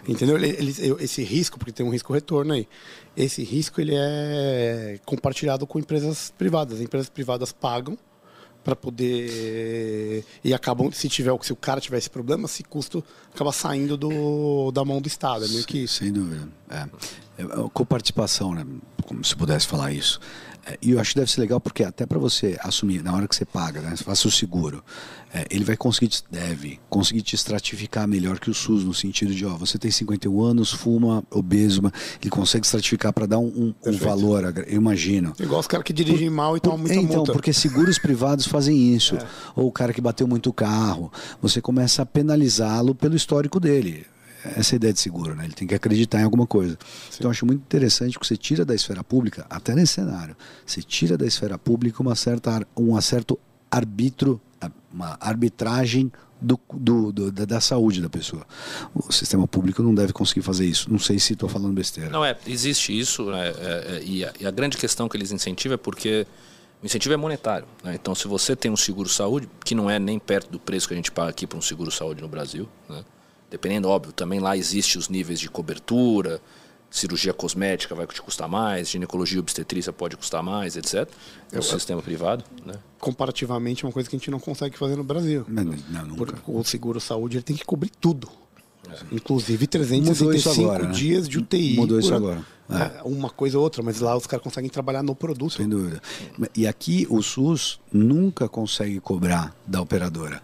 Entendeu? Ele- Eles, esse risco, porque tem um risco retorno aí, esse risco ele é compartilhado com empresas privadas. As empresas privadas pagam para poder e acabam se tiver se o cara tiver esse problema, esse custo acaba saindo do, da mão do Estado. É meio que. Sem dúvida. É, coparticipação, né? Como se pudesse falar isso. É, E eu acho que deve ser legal porque até para você assumir, na hora que você paga, né? Você faça o seguro, é, ele vai conseguir, deve conseguir te estratificar melhor que o SUS, no sentido de, ó, você tem 51 anos, fuma, obeso, ele consegue estratificar para dar um, um- um valor, eu imagino. Igual os caras que dirigem mal e tomam muita é, então, multa. porque seguros privados fazem isso. Ou o cara que bateu muito carro, você começa a penalizá-lo pelo histórico dele. Essa ideia de seguro, né? Ele tem que acreditar em alguma coisa. Então eu acho muito interessante que você tira da esfera pública, até nesse cenário, você tira da esfera pública uma certa, um certo arbítrio, uma arbitragem do, do- do- da, da saúde da pessoa. O sistema público não deve conseguir fazer isso. Não sei se estou falando besteira. Não, é, existe isso, né, é, é, e, a, e a grande questão que eles incentivam é porque o incentivo é monetário. né? Então, se você tem um seguro-saúde, que não é nem perto do preço que a gente paga aqui para um seguro-saúde no Brasil, né? Dependendo, óbvio, também lá existe os níveis de cobertura, cirurgia cosmética vai te custar mais, ginecologia e obstetrícia pode custar mais, etc. É o sistema privado, né? comparativamente é uma coisa que a gente não consegue fazer no Brasil. Não, não, nunca. Porque o seguro saúde ele tem que cobrir tudo. É. Inclusive Mudou isso 365 agora, né? dias de UTI. Mudou isso agora. É, Uma coisa ou outra, mas lá os caras conseguem trabalhar no produto. Sem dúvida. E aqui o SUS nunca consegue cobrar da operadora.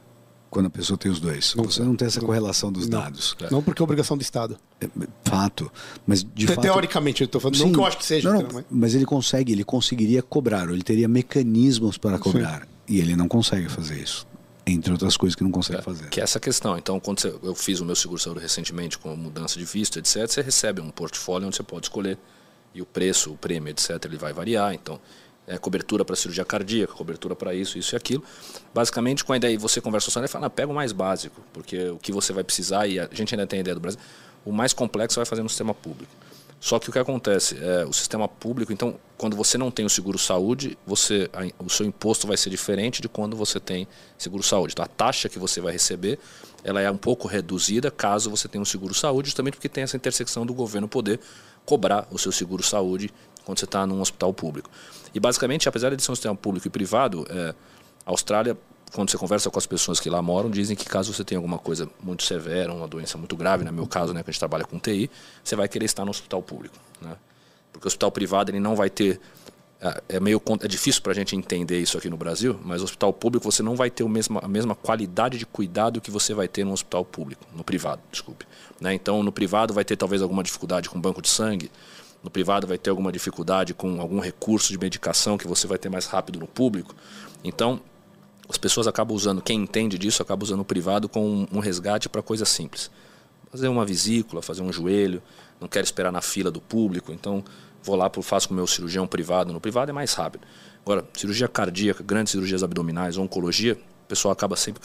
Quando a pessoa tem os dois. Não- Você não tem essa não- correlação dos não. dados. Não porque é obrigação do Estado. É, Fato. Mas de Te- fato. Teoricamente, eu tô falando. não Sim. que eu acho que seja. Não, não, mas- ele consegue, ele conseguiria cobrar, ou ele teria mecanismos para cobrar. E ele não consegue fazer isso. Entre outras coisas que não consegue fazer. Que é essa questão. Então, quando você- eu fiz o meu seguro saúde recentemente com mudança de visto, etc., você recebe um portfólio onde você pode escolher. E o preço, o prêmio, etc., ele vai variar. Então, é cobertura para cirurgia cardíaca, cobertura para isso, isso e aquilo. Basicamente, com a ideia, você conversa com o e fala, "Ah, pega o mais básico, porque o que você vai precisar, e a gente ainda tem a ideia do Brasil, o mais complexo vai fazer no sistema público. Só que o que acontece é o sistema público, então, quando você não tem o seguro saúde, você a- o seu imposto vai ser diferente de quando você tem seguro saúde. Então, a taxa que você vai receber, ela é um pouco reduzida caso você tenha um seguro saúde, justamente porque tem essa intersecção do governo poder cobrar o seu seguro saúde quando você está num hospital público. E basicamente, apesar de ser um sistema público e privado, é, a Austrália, quando você conversa com as pessoas que lá moram, dizem que caso você tenha alguma coisa muito severa, uma doença muito grave, no meu caso, né, que a gente trabalha com TI, você vai querer estar no hospital público. Né? Porque o hospital privado ele não vai ter. é- É meio é difícil para a gente entender isso aqui no Brasil, mas hospital público você não vai ter o mesmo, a mesma qualidade de cuidado que você vai ter no hospital público, no privado, desculpe. Né? Então, no privado vai ter talvez alguma dificuldade com banco de sangue, no privado vai ter alguma dificuldade com algum recurso de medicação que você vai ter mais rápido no público. Então, as pessoas acabam usando, quem entende disso, acaba usando o privado com um, resgate para coisas simples. Fazer uma vesícula, fazer um joelho, não quero esperar na fila do público, então vou lá, faço com o meu cirurgião privado. No privado é mais rápido. Agora, cirurgia cardíaca, grandes cirurgias abdominais, oncologia, o pessoal acaba sempre,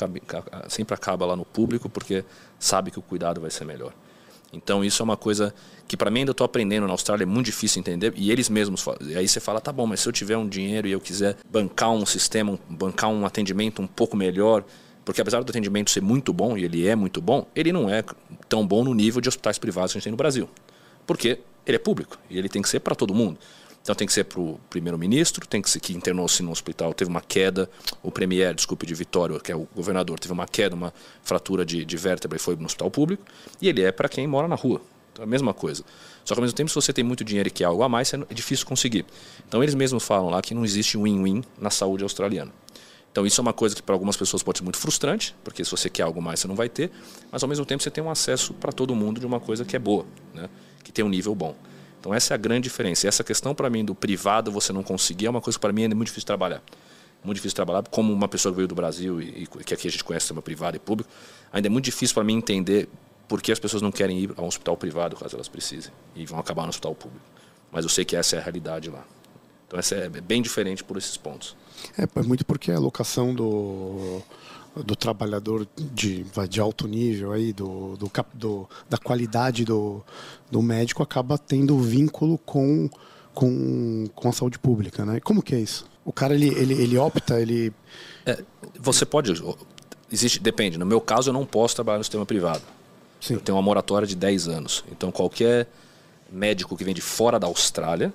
sempre acaba lá no público porque sabe que o cuidado vai ser melhor. Então isso é uma coisa que para mim ainda estou aprendendo na Austrália, é muito difícil entender. E eles mesmos falam. E aí você fala, tá bom, mas se eu tiver um dinheiro e eu quiser bancar um sistema, bancar um atendimento um pouco melhor, porque apesar do atendimento ser muito bom, e ele é muito bom, ele não é tão bom no nível de hospitais privados que a gente tem no Brasil. Porque ele é público e ele tem que ser para todo mundo. Então tem que ser para o primeiro-ministro, tem que ser que internou-se no hospital, teve uma queda, o premier, desculpe, de Vitória, que é o governador, teve uma queda, uma fratura de, de vértebra e foi no hospital público, e ele é para quem mora na rua. Então é a mesma coisa. Só que ao mesmo tempo, se você tem muito dinheiro e quer algo a mais, é difícil conseguir. Então eles mesmos falam lá que não existe win-win na saúde australiana. Então isso é uma coisa que para algumas pessoas pode ser muito frustrante, porque se você quer algo mais você não vai ter, mas ao mesmo tempo você tem um acesso para todo mundo de uma coisa que é boa, né? que tem um nível bom. Então essa é a grande diferença. E essa questão para mim do privado você não conseguir é uma coisa que para mim é muito difícil trabalhar. Muito difícil trabalhar, como uma pessoa que veio do Brasil e, e que aqui a gente conhece sistema privado e público, ainda é muito difícil para mim entender por que as pessoas não querem ir a um hospital privado caso elas precisem e vão acabar no hospital público. Mas eu sei que essa é a realidade lá. Então essa é bem diferente por esses pontos. É, é muito porque a locação do, do trabalhador de, de alto nível aí, do, do, do- da qualidade do, do médico acaba tendo vínculo com, com, com a saúde pública, né? Como que é isso? O cara ele, ele, ele opta, ele É, você pode. Existe, depende. No meu caso, eu não posso trabalhar no sistema privado. Sim. Eu tenho uma moratória de 10 anos. Então, qualquer médico que vem de fora da Austrália,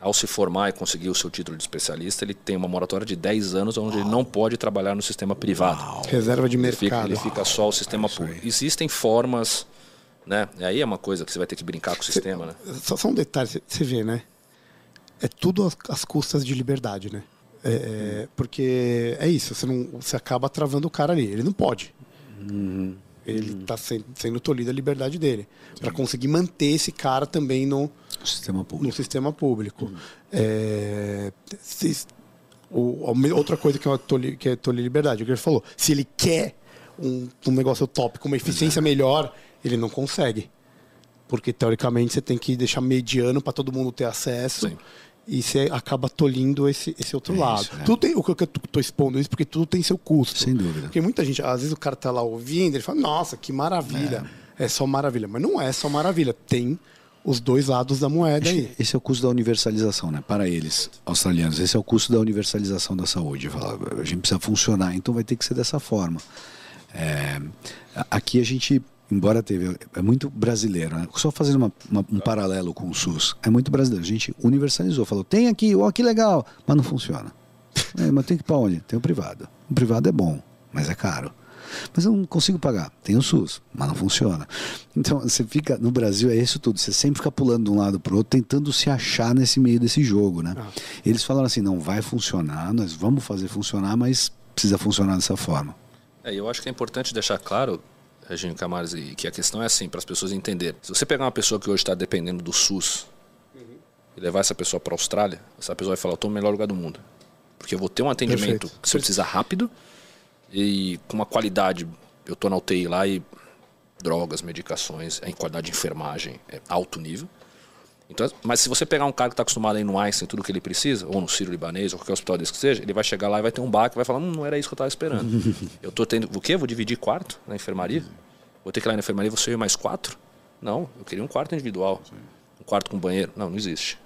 ao se formar e conseguir o seu título de especialista, ele tem uma moratória de 10 anos onde ele não pode trabalhar no sistema privado. reserva de Ele fica, mercado. ele fica só o sistema público. Existem formas, né? E aí é uma coisa que você vai ter que brincar com o sistema, né? Só, só um detalhe, você- vê, né? É tudo às, custas de liberdade, né? É, é, porque é isso, você, não, você acaba travando o cara ali. Ele não pode. Ele está sendo, sendo tolhido a liberdade dele. Para conseguir manter esse cara também no, O sistema no público. sistema público. É, se- o- outra coisa que é, uma tolhi, que é tolir liberdade, o que ele falou. Se ele quer um, um negócio top com uma eficiência melhor, ele não consegue. Porque teoricamente você tem que deixar mediano para todo mundo ter acesso. Sim. E você acaba tolindo esse, esse outro É lado. isso, é. Tudo tem, o que eu estou expondo isso porque tudo tem seu custo. Sem dúvida. Porque muita gente, às vezes o cara tá lá ouvindo, ele fala, nossa, que maravilha. É, só maravilha. Mas não é só maravilha. Tem os dois lados da moeda aí. Esse é o custo da universalização, né? Para eles, australianos, esse é o custo da universalização da saúde. A gente precisa funcionar, então vai ter que ser dessa forma. É, aqui a gente, embora teve, é muito brasileiro, né? Só fazendo uma- uma- um paralelo com o SUS, é muito brasileiro. A gente universalizou, falou, tem aqui, ó, que legal, mas não funciona. É, mas tem que ir para onde? Tem o privado. O privado é bom, mas é caro. Mas eu não consigo pagar. Tem o SUS, mas não funciona. Então você fica. No Brasil é isso tudo. Você sempre fica pulando de um lado para o outro, tentando se achar nesse meio desse jogo, né? Ah. Eles falaram assim: não vai funcionar, nós vamos fazer funcionar, mas precisa funcionar dessa forma. É, eu acho que é importante deixar claro, Reginho Camares, que a questão é assim, para as pessoas entenderem. Se você pegar uma pessoa que hoje está dependendo do SUS uhum. e levar essa pessoa para a Austrália, essa pessoa vai falar, eu estou no melhor lugar do mundo. Porque eu vou ter um atendimento Perfeito. que você precisa rápido e com uma qualidade. Eu estou na UTI lá e drogas, medicações, a qualidade de enfermagem é alto nível. Então, mas se você pegar um cara que está acostumado a ir no Einstein, tudo que ele precisa, ou no Ciro Libanês, ou qualquer hospital desse que seja, ele vai chegar lá e vai ter um baque e vai falar, hum, não era isso que eu estava esperando. eu estou tendo, o quê? Vou dividir quarto na enfermaria? Vou ter que ir lá na enfermaria, você e mais quatro? Não, eu queria um quarto individual. Um quarto com banheiro. Não, não existe.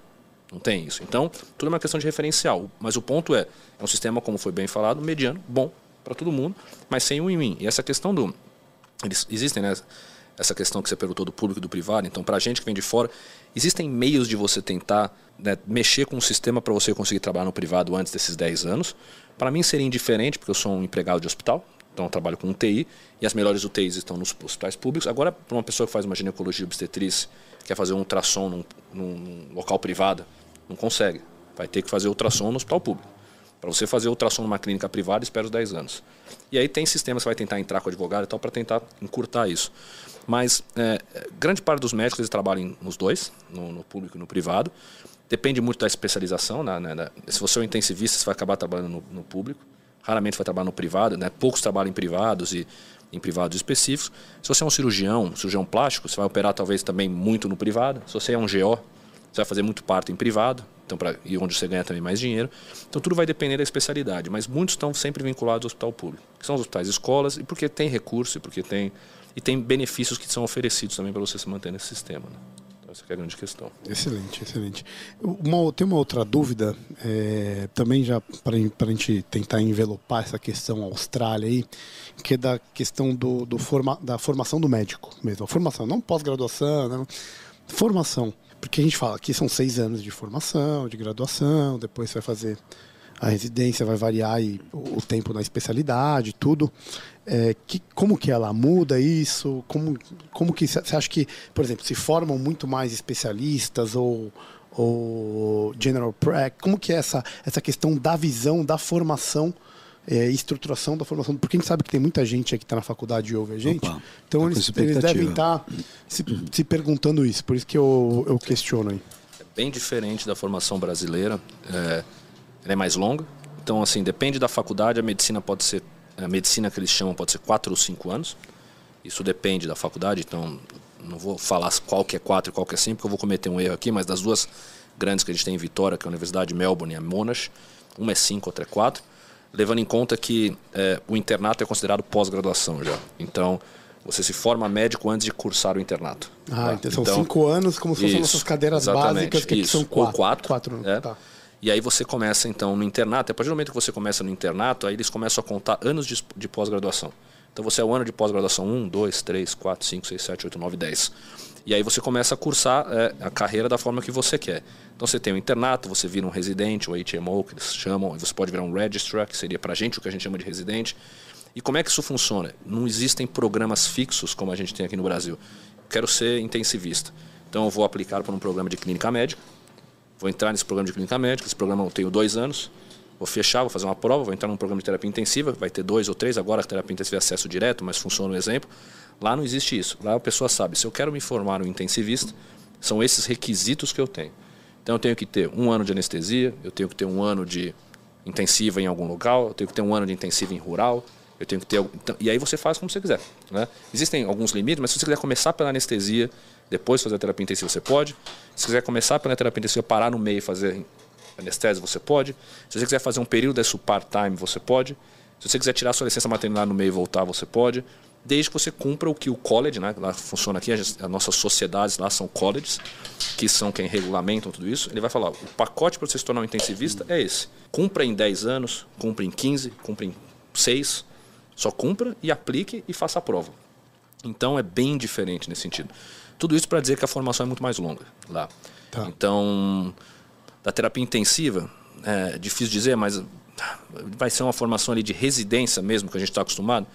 Não tem isso. Então, tudo é uma questão de referencial. Mas o ponto é, é um sistema, como foi bem falado, mediano, bom para todo mundo, mas sem win-win. E essa questão do... Eles, existem, né? essa questão que você perguntou do público e do privado. Então, para a gente que vem de fora, existem meios de você tentar né, mexer com o sistema para você conseguir trabalhar no privado antes desses 10 anos. Para mim seria indiferente, porque eu sou um empregado de hospital, então eu trabalho com UTI, e as melhores UTIs estão nos hospitais públicos. Agora, para uma pessoa que faz uma ginecologia obstetriz, quer fazer um ultrassom num, num local privado, não consegue. Vai ter que fazer ultrassom no hospital público. Para você fazer ultrassom numa clínica privada, espera os 10 anos. E aí tem sistemas que vai tentar entrar com o advogado e tal para tentar encurtar isso. Mas é, grande parte dos médicos eles trabalham nos dois, no, no, público e no privado. Depende muito da especialização. Né, né, se você é um intensivista, você vai acabar trabalhando no, no, público. Raramente vai trabalhar no privado. Né? Poucos trabalham em privados e em privados específicos. Se você é um cirurgião, cirurgião plástico, você vai operar talvez também muito no privado. Se você é um GO, você vai fazer muito parto em privado, então pra, e onde você ganha também mais dinheiro. Então tudo vai depender da especialidade, mas muitos estão sempre vinculados ao hospital público, que são os hospitais escolas, e porque tem recurso, e porque tem e tem benefícios que são oferecidos também para você se manter nesse sistema. Né? Então, essa é a grande questão. Excelente, excelente. Uma, tem uma outra dúvida, é, também já para a gente tentar envelopar essa questão Austrália aí, que é da questão do, do forma, da formação do médico mesmo. A formação, não pós-graduação, né? formação. Porque a gente fala que são seis anos de formação, de graduação, depois vai fazer a residência, vai variar e o tempo na especialidade, tudo. É, que, como que ela muda isso? Como, como que você acha que, por exemplo, se formam muito mais especialistas ou, ou general practice? Como que é essa, essa questão da visão, da formação é, estruturação da formação? Porque a gente sabe que tem muita gente aqui que está na faculdade e ouve a gente. Opa, então tá eles, eles, devem estar tá se, se, perguntando isso. Por isso que eu, eu questiono aí. É bem diferente da formação brasileira. É, ela é mais longa. Então, assim, depende da faculdade. A medicina pode ser a medicina que eles chamam pode ser quatro ou cinco anos. Isso depende da faculdade, então não vou falar qual que é quatro e qual que é cinco, porque eu vou cometer um erro aqui, mas das duas grandes que a gente tem em Vitória, que é a Universidade de Melbourne e a Monash, uma é cinco, outra é quatro, levando em conta que é, o internato é considerado pós-graduação já. Então, você se forma médico antes de cursar o internato. Ah, tá? então são então, cinco anos, como se fossem nossas cadeiras básicas, que isso. são quatro. Ou quatro. quatro é. tá. E aí você começa então no internato, a partir do momento que você começa no internato, aí eles começam a contar anos de, de pós-graduação. Então você é o ano de pós-graduação 1, 2, 3, 4, 5, 6, 7, 8, 9, 10. E aí você começa a cursar é, a carreira da forma que você quer. Então você tem o internato, você vira um residente, o HMO, que eles chamam, você pode virar um registrar, que seria para a gente o que a gente chama de residente. E como é que isso funciona? Não existem programas fixos como a gente tem aqui no Brasil. Quero ser intensivista. Então eu vou aplicar para um programa de clínica médica, Vou entrar nesse programa de clínica médica, esse programa eu tenho dois anos. Vou fechar, vou fazer uma prova, vou entrar num programa de terapia intensiva, vai ter dois ou três, agora a terapia intensiva é acesso direto, mas funciona o exemplo. Lá não existe isso. Lá a pessoa sabe, se eu quero me formar um intensivista, são esses requisitos que eu tenho. Então eu tenho que ter um ano de anestesia, eu tenho que ter um ano de intensiva em algum local, eu tenho que ter um ano de intensiva em rural, eu tenho que ter. Então, e aí você faz como você quiser. Né? Existem alguns limites, mas se você quiser começar pela anestesia, depois fazer a terapia intensiva, você pode. Se quiser começar pela terapia intensiva, parar no meio e fazer anestesia, você pode. Se você quiser fazer um período desse part-time, você pode. Se você quiser tirar sua licença maternidade no meio e voltar, você pode. Desde que você cumpra o que o college, né, lá funciona aqui, as, nossas sociedades lá são colleges, que são quem regulamentam tudo isso. Ele vai falar: o pacote para você se tornar um intensivista é esse. Cumpra em 10 anos, cumpra em 15, cumpra em 6. Só cumpra e aplique e faça a prova. Então é bem diferente nesse sentido. Tudo isso para dizer que a formação é muito mais longa lá. Tá. Então, da terapia intensiva, é difícil dizer, mas vai ser uma formação ali de residência mesmo, que a gente está acostumado,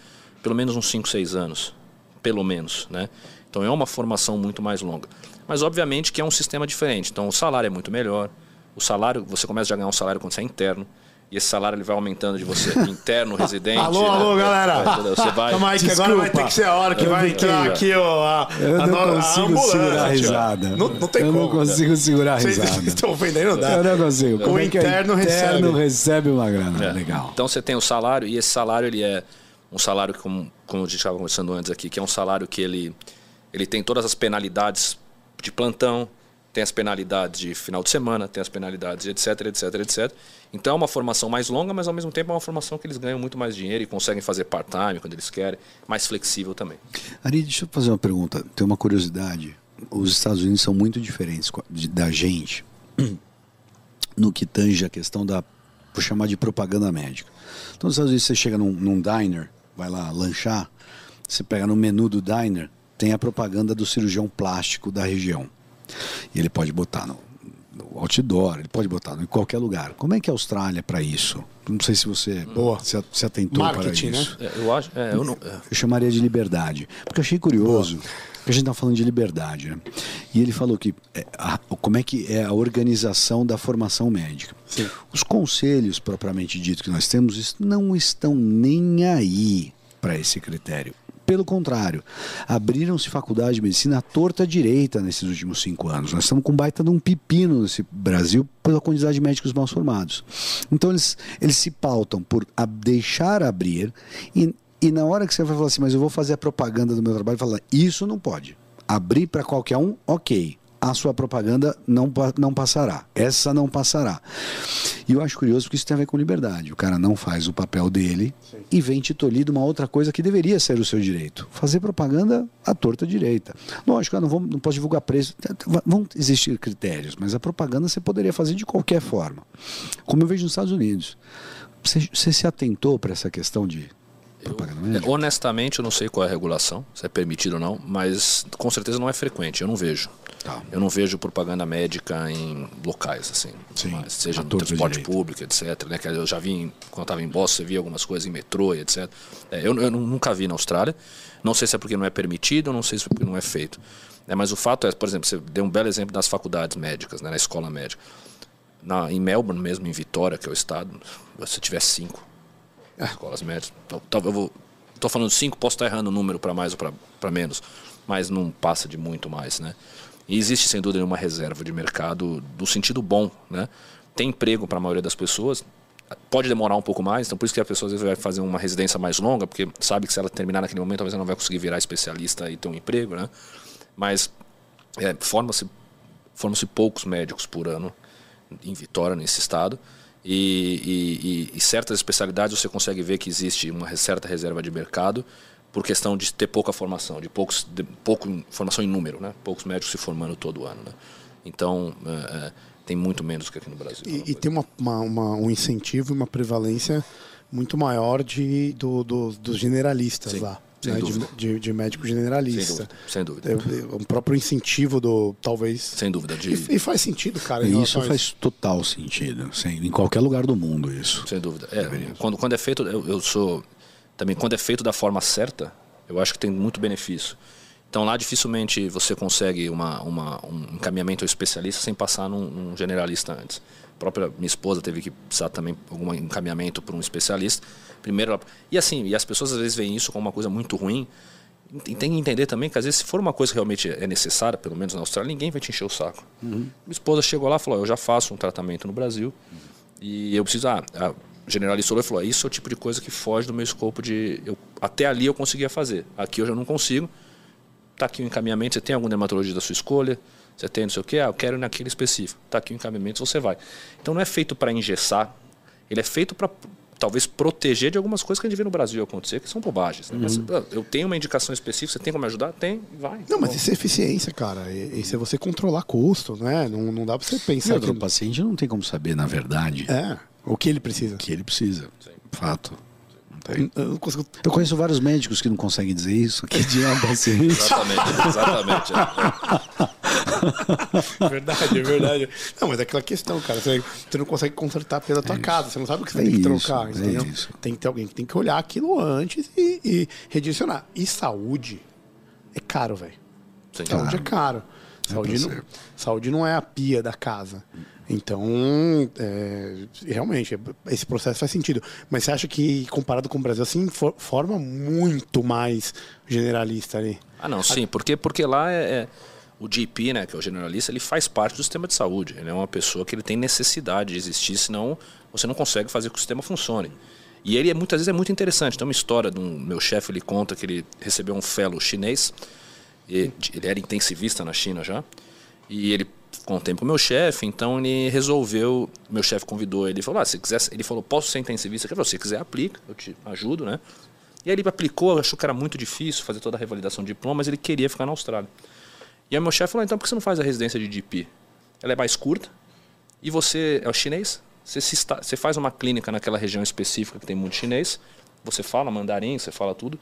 pelo menos uns 5, 6 anos. Pelo menos, né? Então é uma formação muito mais longa. Mas obviamente que é um sistema diferente. Então o salário é muito melhor. O salário, você começa a ganhar um salário quando você é interno. E esse salário ele vai aumentando de você interno, residente. Alô, né? alô, galera. Você vai. Calma aí, que agora vai ter que ser a hora que vai entrar aqui ó, a, Eu a não a consigo segurar a risada. Não, não tem eu como. não consigo segurar a Vocês risada. estão vendo aí, não dá. Eu não consigo. Como O é que é? interno recebe. interno recebe uma grana. É. Legal. Então você tem o salário e esse salário ele é um salário como, como a gente estava conversando antes aqui, que é um salário que ele ele tem todas as penalidades de plantão, tem as penalidades de final de semana, tem as penalidades etc, etc, etc. Então é uma formação mais longa, mas ao mesmo tempo é uma formação que eles ganham muito mais dinheiro e conseguem fazer part-time quando eles querem, mais flexível também. Ari, deixa eu fazer uma pergunta. Tem uma curiosidade. Os Estados Unidos são muito diferentes da gente no que tange a questão da, vou chamar de propaganda médica. Então, nos Estados Unidos, você chega num, num diner, vai lá lanchar, você pega no menu do diner, tem a propaganda do cirurgião plástico da região. E ele pode botar no, no outdoor, ele pode botar em qualquer lugar. Como é que é a Austrália para isso? Não sei se você Boa. se, se atentou Marketing, para né? isso. É, eu acho, é, eu não, é, Eu chamaria de liberdade. Porque eu achei curioso, porque a gente está falando de liberdade, né? E ele falou que é, a- como é que é a organização da formação médica. Sim. Os conselhos, propriamente dito, que nós temos, isso não estão nem aí para esse critério. Pelo contrário, abriram-se faculdades de medicina à torta direita nesses últimos cinco anos. Nós estamos com baita de um pepino nesse Brasil pela quantidade de médicos mal formados. Então eles, eles se pautam por a- deixar abrir e, e na hora que você vai falar assim, mas eu vou fazer a propaganda do meu trabalho, falar, isso não pode. Abrir para qualquer um, ok. A sua propaganda não, não passará. Essa não passará. E eu acho curioso porque isso tem a ver com liberdade. O cara não faz o papel dele e vem te tolir de uma outra coisa que deveria ser o seu direito. Fazer propaganda à torta direita. Lógico, eu não, vou, não posso divulgar preço. Vão existir critérios, mas a propaganda você poderia fazer de qualquer forma. Como eu vejo nos Estados Unidos. Você, você se atentou para essa questão de propaganda médica? honestamente, eu não sei qual é a regulação, se é permitido ou não, mas com certeza não é frequente, eu não vejo. Tá. Eu não vejo propaganda médica em locais, assim. Sim, seja no transporte público, etc. Né? Que eu já vi, em- quando eu estava em Boston, você via algumas coisas em metrô e etc. É, eu, eu nunca vi na Austrália. Não sei se é porque não é permitido, não sei se é porque não é feito. É, mas o fato é, por exemplo, você deu um belo exemplo das faculdades médicas, né, na escola médica. Na, em Melbourne mesmo, em Vitória, que é o estado, se tiver cinco escolas médicas. Talvez eu vou. Estou falando cinco, posso estar errando o número para mais ou para menos, mas não passa de muito mais, né? E existe sem dúvida uma reserva de mercado do sentido bom, né? Tem emprego para a maioria das pessoas, pode demorar um pouco mais, então por isso que a pessoa às vezes vai fazer uma residência mais longa, porque sabe que se ela terminar naquele momento, talvez ela não vai conseguir virar especialista e ter um emprego, né? Mas é, formam-se poucos médicos por ano em Vitória, nesse estado. E- e- e certas especialidades você consegue ver que existe uma certa reserva de mercado por questão de ter pouca formação, de poucos, de pouco formação em número, né? Poucos médicos se formando todo ano, né? Então é, é, tem muito menos que aqui no Brasil. E, e tem uma, uma- uma- um incentivo e uma prevalência muito maior de, do, do- dos generalistas Sim, lá. sem né? De, de, de médico sem generalista. dúvida, sem dúvida, É, é um próprio incentivo do, talvez. sem dúvida de, E, e faz sentido, cara. E isso faz total sentido. Sim, em qualquer lugar do mundo, isso. Sem dúvida. É, quando, quando é feito, eu, eu sou. Também, quando é feito da forma certa, eu acho que tem muito benefício. Então lá dificilmente você consegue uma, uma, um encaminhamento ao especialista sem passar num, num generalista antes. A própria minha esposa teve que precisar também algum encaminhamento para um especialista. Primeiro, ela- e assim, e as pessoas às vezes veem isso como uma coisa muito ruim. E tem que entender também que às vezes se for uma coisa que realmente é necessária, pelo menos na Austrália, ninguém vai te encher o saco. Minha esposa chegou lá e falou: "Ó, "Eu já faço um tratamento no Brasil e eu preciso ah, olhou e falou: "Isso é o tipo de coisa que foge do meu escopo de eu, até ali eu conseguia fazer. Aqui eu já não consigo. Tá aqui o encaminhamento, você tem algum dermatologista da sua escolha? Você tem não sei o quê? Ah, eu quero ir naquele específico. Tá aqui o encaminhamento, você vai. Então não é feito para engessar, ele é feito para talvez proteger de algumas coisas que a gente vê no Brasil acontecer, que são bobagens. né? Mas, ah, eu tenho uma indicação específica, você tem como me ajudar? Tem, vai. Não, mas isso é eficiência, cara. E- Isso é você controlar custo, né? Não, não dá pra você pensar Certo, o que... paciente não tem como saber, na verdade, É, o que ele precisa. o que ele precisa. Fato. Não tem. Eu. Eu conheço vários médicos que não conseguem dizer isso, que de um paciente. Exatamente, exatamente. é. verdade, é verdade. Não, mas é aquela questão, cara. Você, você não consegue consertar pela tua casa. Você não sabe o que você É tem que isso, trocar, é entendeu? Tem que ter alguém que tem que olhar aquilo antes e, e redirecionar. E saúde é caro, velho. Sim. Saúde é caro. Saúde, não, ser. saúde não é a pia da casa. Então, é, realmente, esse processo faz sentido. Mas você acha que, comparado com o Brasil, assim, for, forma muito mais generalista ali? Ah, não, sim. Porque, porque lá é, é, o GP, né, que é o generalista, ele faz parte do sistema de saúde. Ele é uma pessoa que ele tem necessidade de existir, senão você não consegue fazer com que o sistema funcione. E ele é, muitas vezes é muito interessante. Tem uma história de um meu chefe, ele conta que ele recebeu um fellow chinês. Ele era intensivista na China já. E ele tempo com meu chefe, então ele resolveu, meu chefe convidou ele, falou, ah, se quiser, ele falou, posso ser intensivista? Ele falou, se quiser aplica, eu te ajudo, né? E aí ele aplicou, achou que era muito difícil fazer toda a revalidação de diploma, mas ele queria ficar na Austrália. E aí meu chefe falou, então por que você não faz a residência de DP? Ela é mais curta, e você é o chinês, você, se está, você faz uma clínica naquela região específica que tem muito chinês, você fala mandarim, você fala tudo,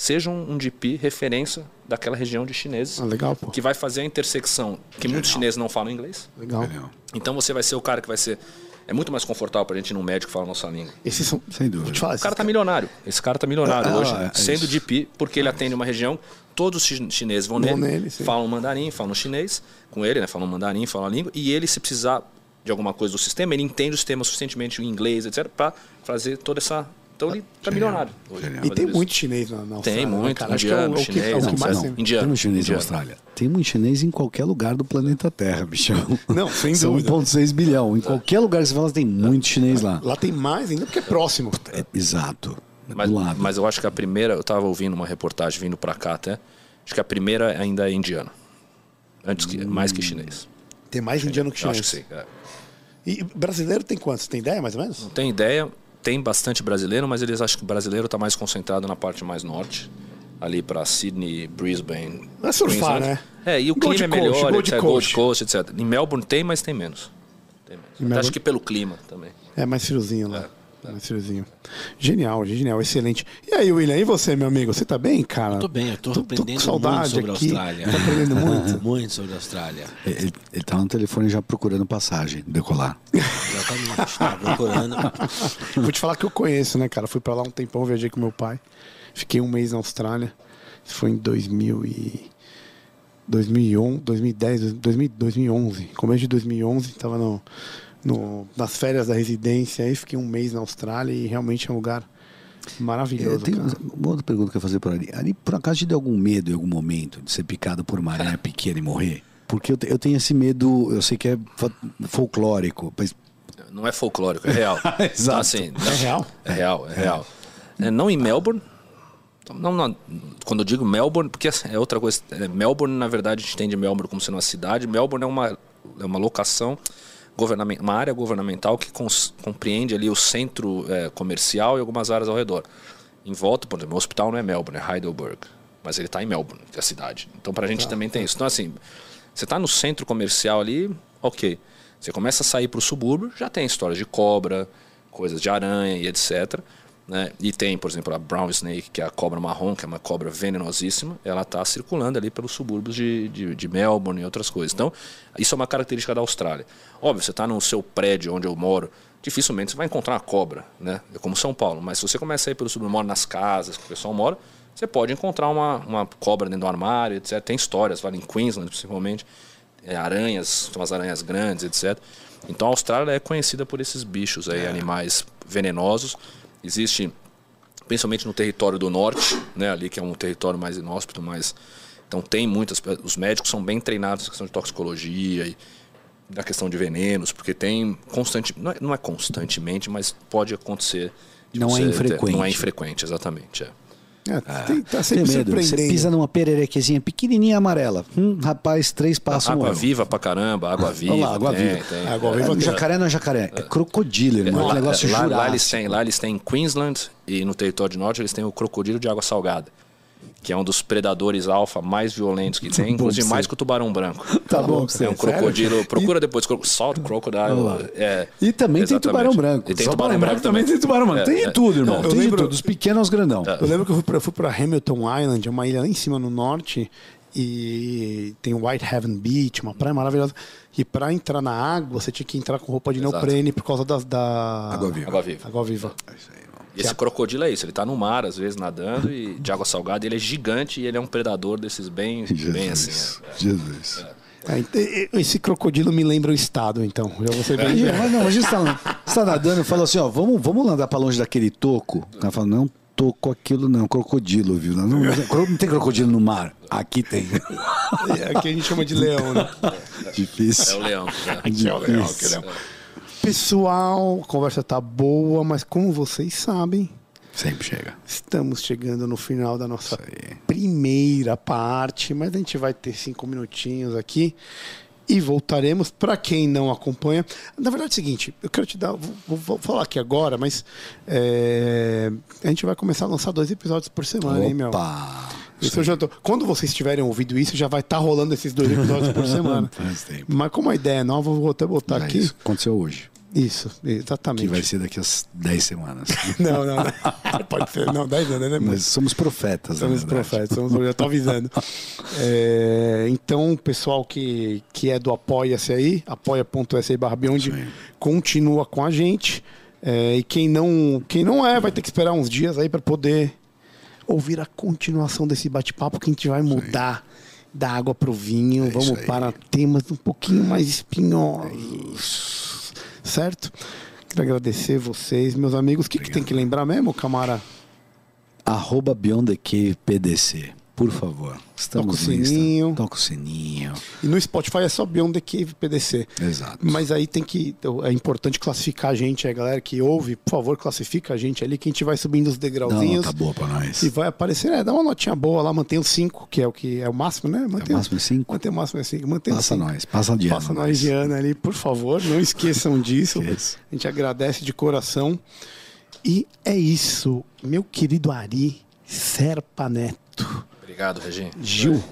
seja um, um DP referência daquela região de chineses. Ah, legal, pô. Que vai fazer a intersecção, que muitos chineses não falam inglês. Legal. Então você vai ser o cara que vai ser. É muito mais confortável pra gente ir num médico que fala a nossa língua. Esses são. Sem dúvida. Vou te falar, O cara tá milionário. Esse cara tá milionário Ah, hoje, é sendo isso. DP, porque ele atende uma região, todos os chi- chineses vão, Vão nele, nele, falam mandarim, falam chinês com ele, né? Falam mandarim, falam a língua, e ele, se precisar de alguma coisa do sistema, ele entende o sistema suficientemente em inglês, etc., pra fazer toda essa. Então ele tá milionário. hoje, Genial. E tem isso. muito chinês na, na Austrália. né, muito, cara? Acho que é o- indiano, é o que, é o chinês, que não, mais não. tem. Indiano. Tem muito chinês na indiano. Austrália. Tem muito chinês em qualquer lugar do planeta Terra, bichão. Não, sem São dúvida. 1,6 bilhão. Em qualquer lugar que você fala, tem muito chinês lá. Lá tem mais ainda porque é próximo. É, exato. Mas, do lado. mas eu acho que a primeira, eu estava ouvindo uma reportagem vindo para cá até, acho que a primeira ainda é indiana. Antes que, mais que chinês. Tem mais indiano que Eu acho chinês. que sim. é. E brasileiro tem quantos? Tem ideia, mais ou menos? Não tem ideia, tem bastante brasileiro, mas eles acham que o brasileiro está mais concentrado na parte mais norte. Ali para Sydney, Brisbane. É surfar, né? É, e o Gold clima é Coast, melhor, Gold etc. Coast. Gold Coast, etc. Em Melbourne tem, mas tem menos. Tem menos. Melbourne- Acho que pelo clima também. É mais friozinho lá. É, mais friozinho. Genial, genial, excelente. E aí, William, e você, meu amigo? Você tá bem, cara? Eu tô bem, eu tô, com aprendendo saudade muito sobre aqui. a Austrália. Tá aprendendo muito? muito sobre a Austrália. Ele, ele tá no telefone já procurando passagem, decolar. Exatamente. Tá procurando. Vou te falar que eu conheço, né, cara? Fui pra lá um tempão, viajei com meu pai. Fiquei um mês na Austrália. Isso foi em 2000 e... 2011, 2010, 2000 2011. Começo de 2011, tava no, no, nas férias da residência. Aí fiquei um mês na Austrália e realmente é um lugar maravilhoso. Eu tenho cara. uma outra pergunta que eu ia fazer por ali. Ali, por acaso, te deu algum medo em algum momento de ser picado por uma aranha pequena e morrer? Porque eu, eu tenho esse medo, eu sei que é fo- folclórico, mas Não é folclórico, é real. Exato. Então, assim, É real? É real, é real. É, não em Melbourne. Não, não, quando eu digo Melbourne, porque é outra coisa. É, Melbourne, na verdade, a gente entende Melbourne como sendo uma cidade. Melbourne é uma, é uma locação, uma área governamental que compreende ali o centro é, comercial e algumas áreas ao redor. Em volta, por exemplo, o hospital não é Melbourne, é Heidelberg. Mas ele está em Melbourne, que é a cidade. Então, para a gente também tem isso. Então, assim, você está no centro comercial ali, ok. Você começa a sair para o subúrbio, já tem histórias de cobra, coisas de aranha e etc. Né? E tem, por exemplo, a brown snake, que é a cobra marrom, que é uma cobra venenosíssima. Ela está circulando ali pelos subúrbios de, de, de Melbourne e outras coisas. Então, isso é uma característica da Austrália. Óbvio, você está no seu prédio onde eu moro, dificilmente você vai encontrar uma cobra, né? É como São Paulo. Mas se você começa a ir pelo subúrbio, mora nas casas que o pessoal mora, você pode encontrar uma, uma cobra dentro do armário, etc. Tem histórias, vale em Queensland principalmente, é, aranhas, são umas aranhas grandes, etc. Então a Austrália é conhecida por esses bichos aí, animais venenosos. Existe, principalmente no território do norte, né, ali que é um território mais inóspito, mais então tem muitas, os médicos são bem treinados na questão de toxicologia e da questão de venenos, porque tem constante, não é, não é constantemente, mas pode acontecer. Não é você ter- infrequente. Não é infrequente, exatamente. É. É, tem, tá tem sempre medo. Você pisa numa pererequezinha pequenininha amarela. Hum, rapaz, três passos água viva pra caramba, água viva. Olha lá, água tem, viva. tem. Água É, viva tem. jacaré não é jacaré, é crocodilo, irmão. É um Lá, negócio lá, lá eles têm, lá eles têm em Queensland e no território de norte eles têm o crocodilo de água salgada, que é um dos predadores alfa mais violentos que tem, inclusive mais que o tubarão branco. Tá bom pra você, É um sério? crocodilo. Procura depois, cro- Salt Crocodile. É, E também tem exatamente. tubarão branco. E tem tubarão branco também tem tubarão branco. É, tem de é. tudo, irmão. Eu tem de lembro- tudo, dos pequenos aos grandão. Eu lembro que eu fui pra, fui pra Hamilton Island, é uma ilha lá em cima no norte, e tem o White Heaven Beach, uma praia maravilhosa. E pra entrar na água, você tinha que entrar com roupa de Exato. neoprene por causa da, da... Água viva. Água viva. Água viva. E esse crocodilo é isso, ele tá no mar, às vezes, nadando, e de água salgada, ele é gigante e ele é um predador desses bem, bem assim. Jesus. é. Jesus. É, esse crocodilo me lembra o estado, então. Já vou ser bem mas não, a gente tá, você tá nadando e fala assim, ó, vamos, vamos nadar pra longe daquele toco. Ela fala, não toco aquilo não, crocodilo, viu? Não, não, não tem crocodilo no mar. Aqui tem. Aqui a gente chama de leão, né? Difícil. É o leão. Aqui é o leão, aqui é o leão. Pessoal, a conversa tá boa, mas como vocês sabem, Sempre chega. estamos chegando no final da nossa primeira parte, mas a gente vai ter cinco minutinhos aqui e voltaremos. Para quem não acompanha, na verdade é o seguinte, eu quero te dar, vou, vou falar aqui agora, mas é, a gente vai começar a lançar dois episódios por semana, hein, meu? Opa! Isso já tô- Quando vocês tiverem ouvido isso, já vai estar rolando esses dois episódios por semana. Mas como a ideia é nova, eu vou até botar É aqui. isso. Aconteceu hoje. Isso, exatamente. Que vai ser daqui a 10 semanas. Não, não, não. Pode ser. Não, 10 anos, né? Nós somos profetas, Somos profetas, somos, eu já tô avisando. É, então, pessoal que, que é do Apoia-se aí, apoia.se barra Beyond, continua com a gente. É, e quem não, quem não é, vai ter que esperar uns dias aí para poder ouvir a continuação desse bate-papo que a gente vai mudar da água pro vinho. É Vamos para temas um pouquinho mais espinhosos. Certo? Quero agradecer vocês, meus amigos. O que, que tem que lembrar mesmo, Camara? Arroba Beyond the Cave PDC. Por favor. Estamos Toca o Insta. sininho. Toca o sininho. E no Spotify é só Beyond the Cave PDC. Exato. Mas aí tem que. É importante classificar a gente, a galera que ouve, por favor, classifica a gente ali, que a gente vai subindo os Dá uma degrauzinhos. nota boa pra nós. E vai aparecer, é, dá uma notinha boa lá, mantém os 5, que é o que é o máximo, né? Mantém, máximo é cinco? Mantém o máximo é 5. Mantém Passa cinco. nós. Passa de ano. Passa nós de ano ali, por favor, não esqueçam disso. Esqueça. A gente agradece de coração. E é isso, meu querido Ari Serpa Neto. Obrigado, Reginho. Gil.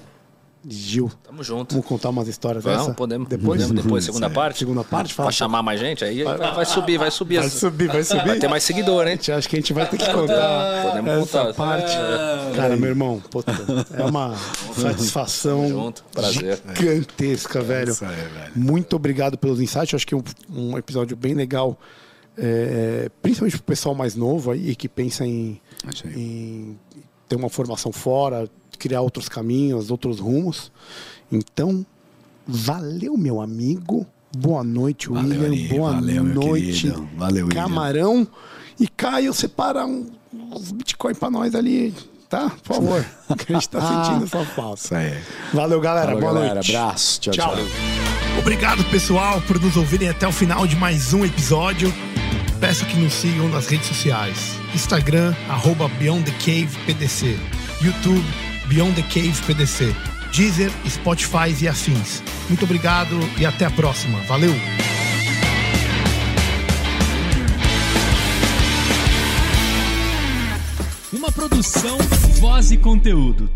Gil. Tamo junto. Vamos contar umas histórias Vamos, dessa? podemos. Depois? Podemos depois, segunda parte. Segunda parte, fala. Pra chamar mais gente, aí vai, vai subir, vai subir. Vai subir, vai subir. Vai ter mais seguidor, A hein? gente acha que a gente vai ter que contar Podemos essa contar. parte. Cara, meu irmão, puta, é uma satisfação junto, prazer. gigantesca, velho. Isso aí, velho. Muito obrigado pelos insights. Acho que é um, um episódio bem legal, é, principalmente pro pessoal mais novo aí que pensa em, É em ter uma formação fora, criar outros caminhos, outros rumos. Então, valeu, meu amigo. Boa noite, Valeu, William. Ari. Boa Valeu, noite. Valeu, William. Camarão. E Caio, separa um, uns Bitcoin pra nós ali, tá? Por favor. que a gente tá sentindo essa falta. Isso aí. Valeu, galera. Falou, Boa galera. noite. Abraço. Tchau, Tchau. tchau. Obrigado, pessoal, por nos ouvirem até o final de mais um episódio. Peço que nos sigam nas redes sociais. Instagram, arroba Beyond the Cave PDC. YouTube, Beyond the Cave PDC. Deezer, Spotify e afins. Muito obrigado e até a próxima. Valeu! Uma produção, voz e conteúdo.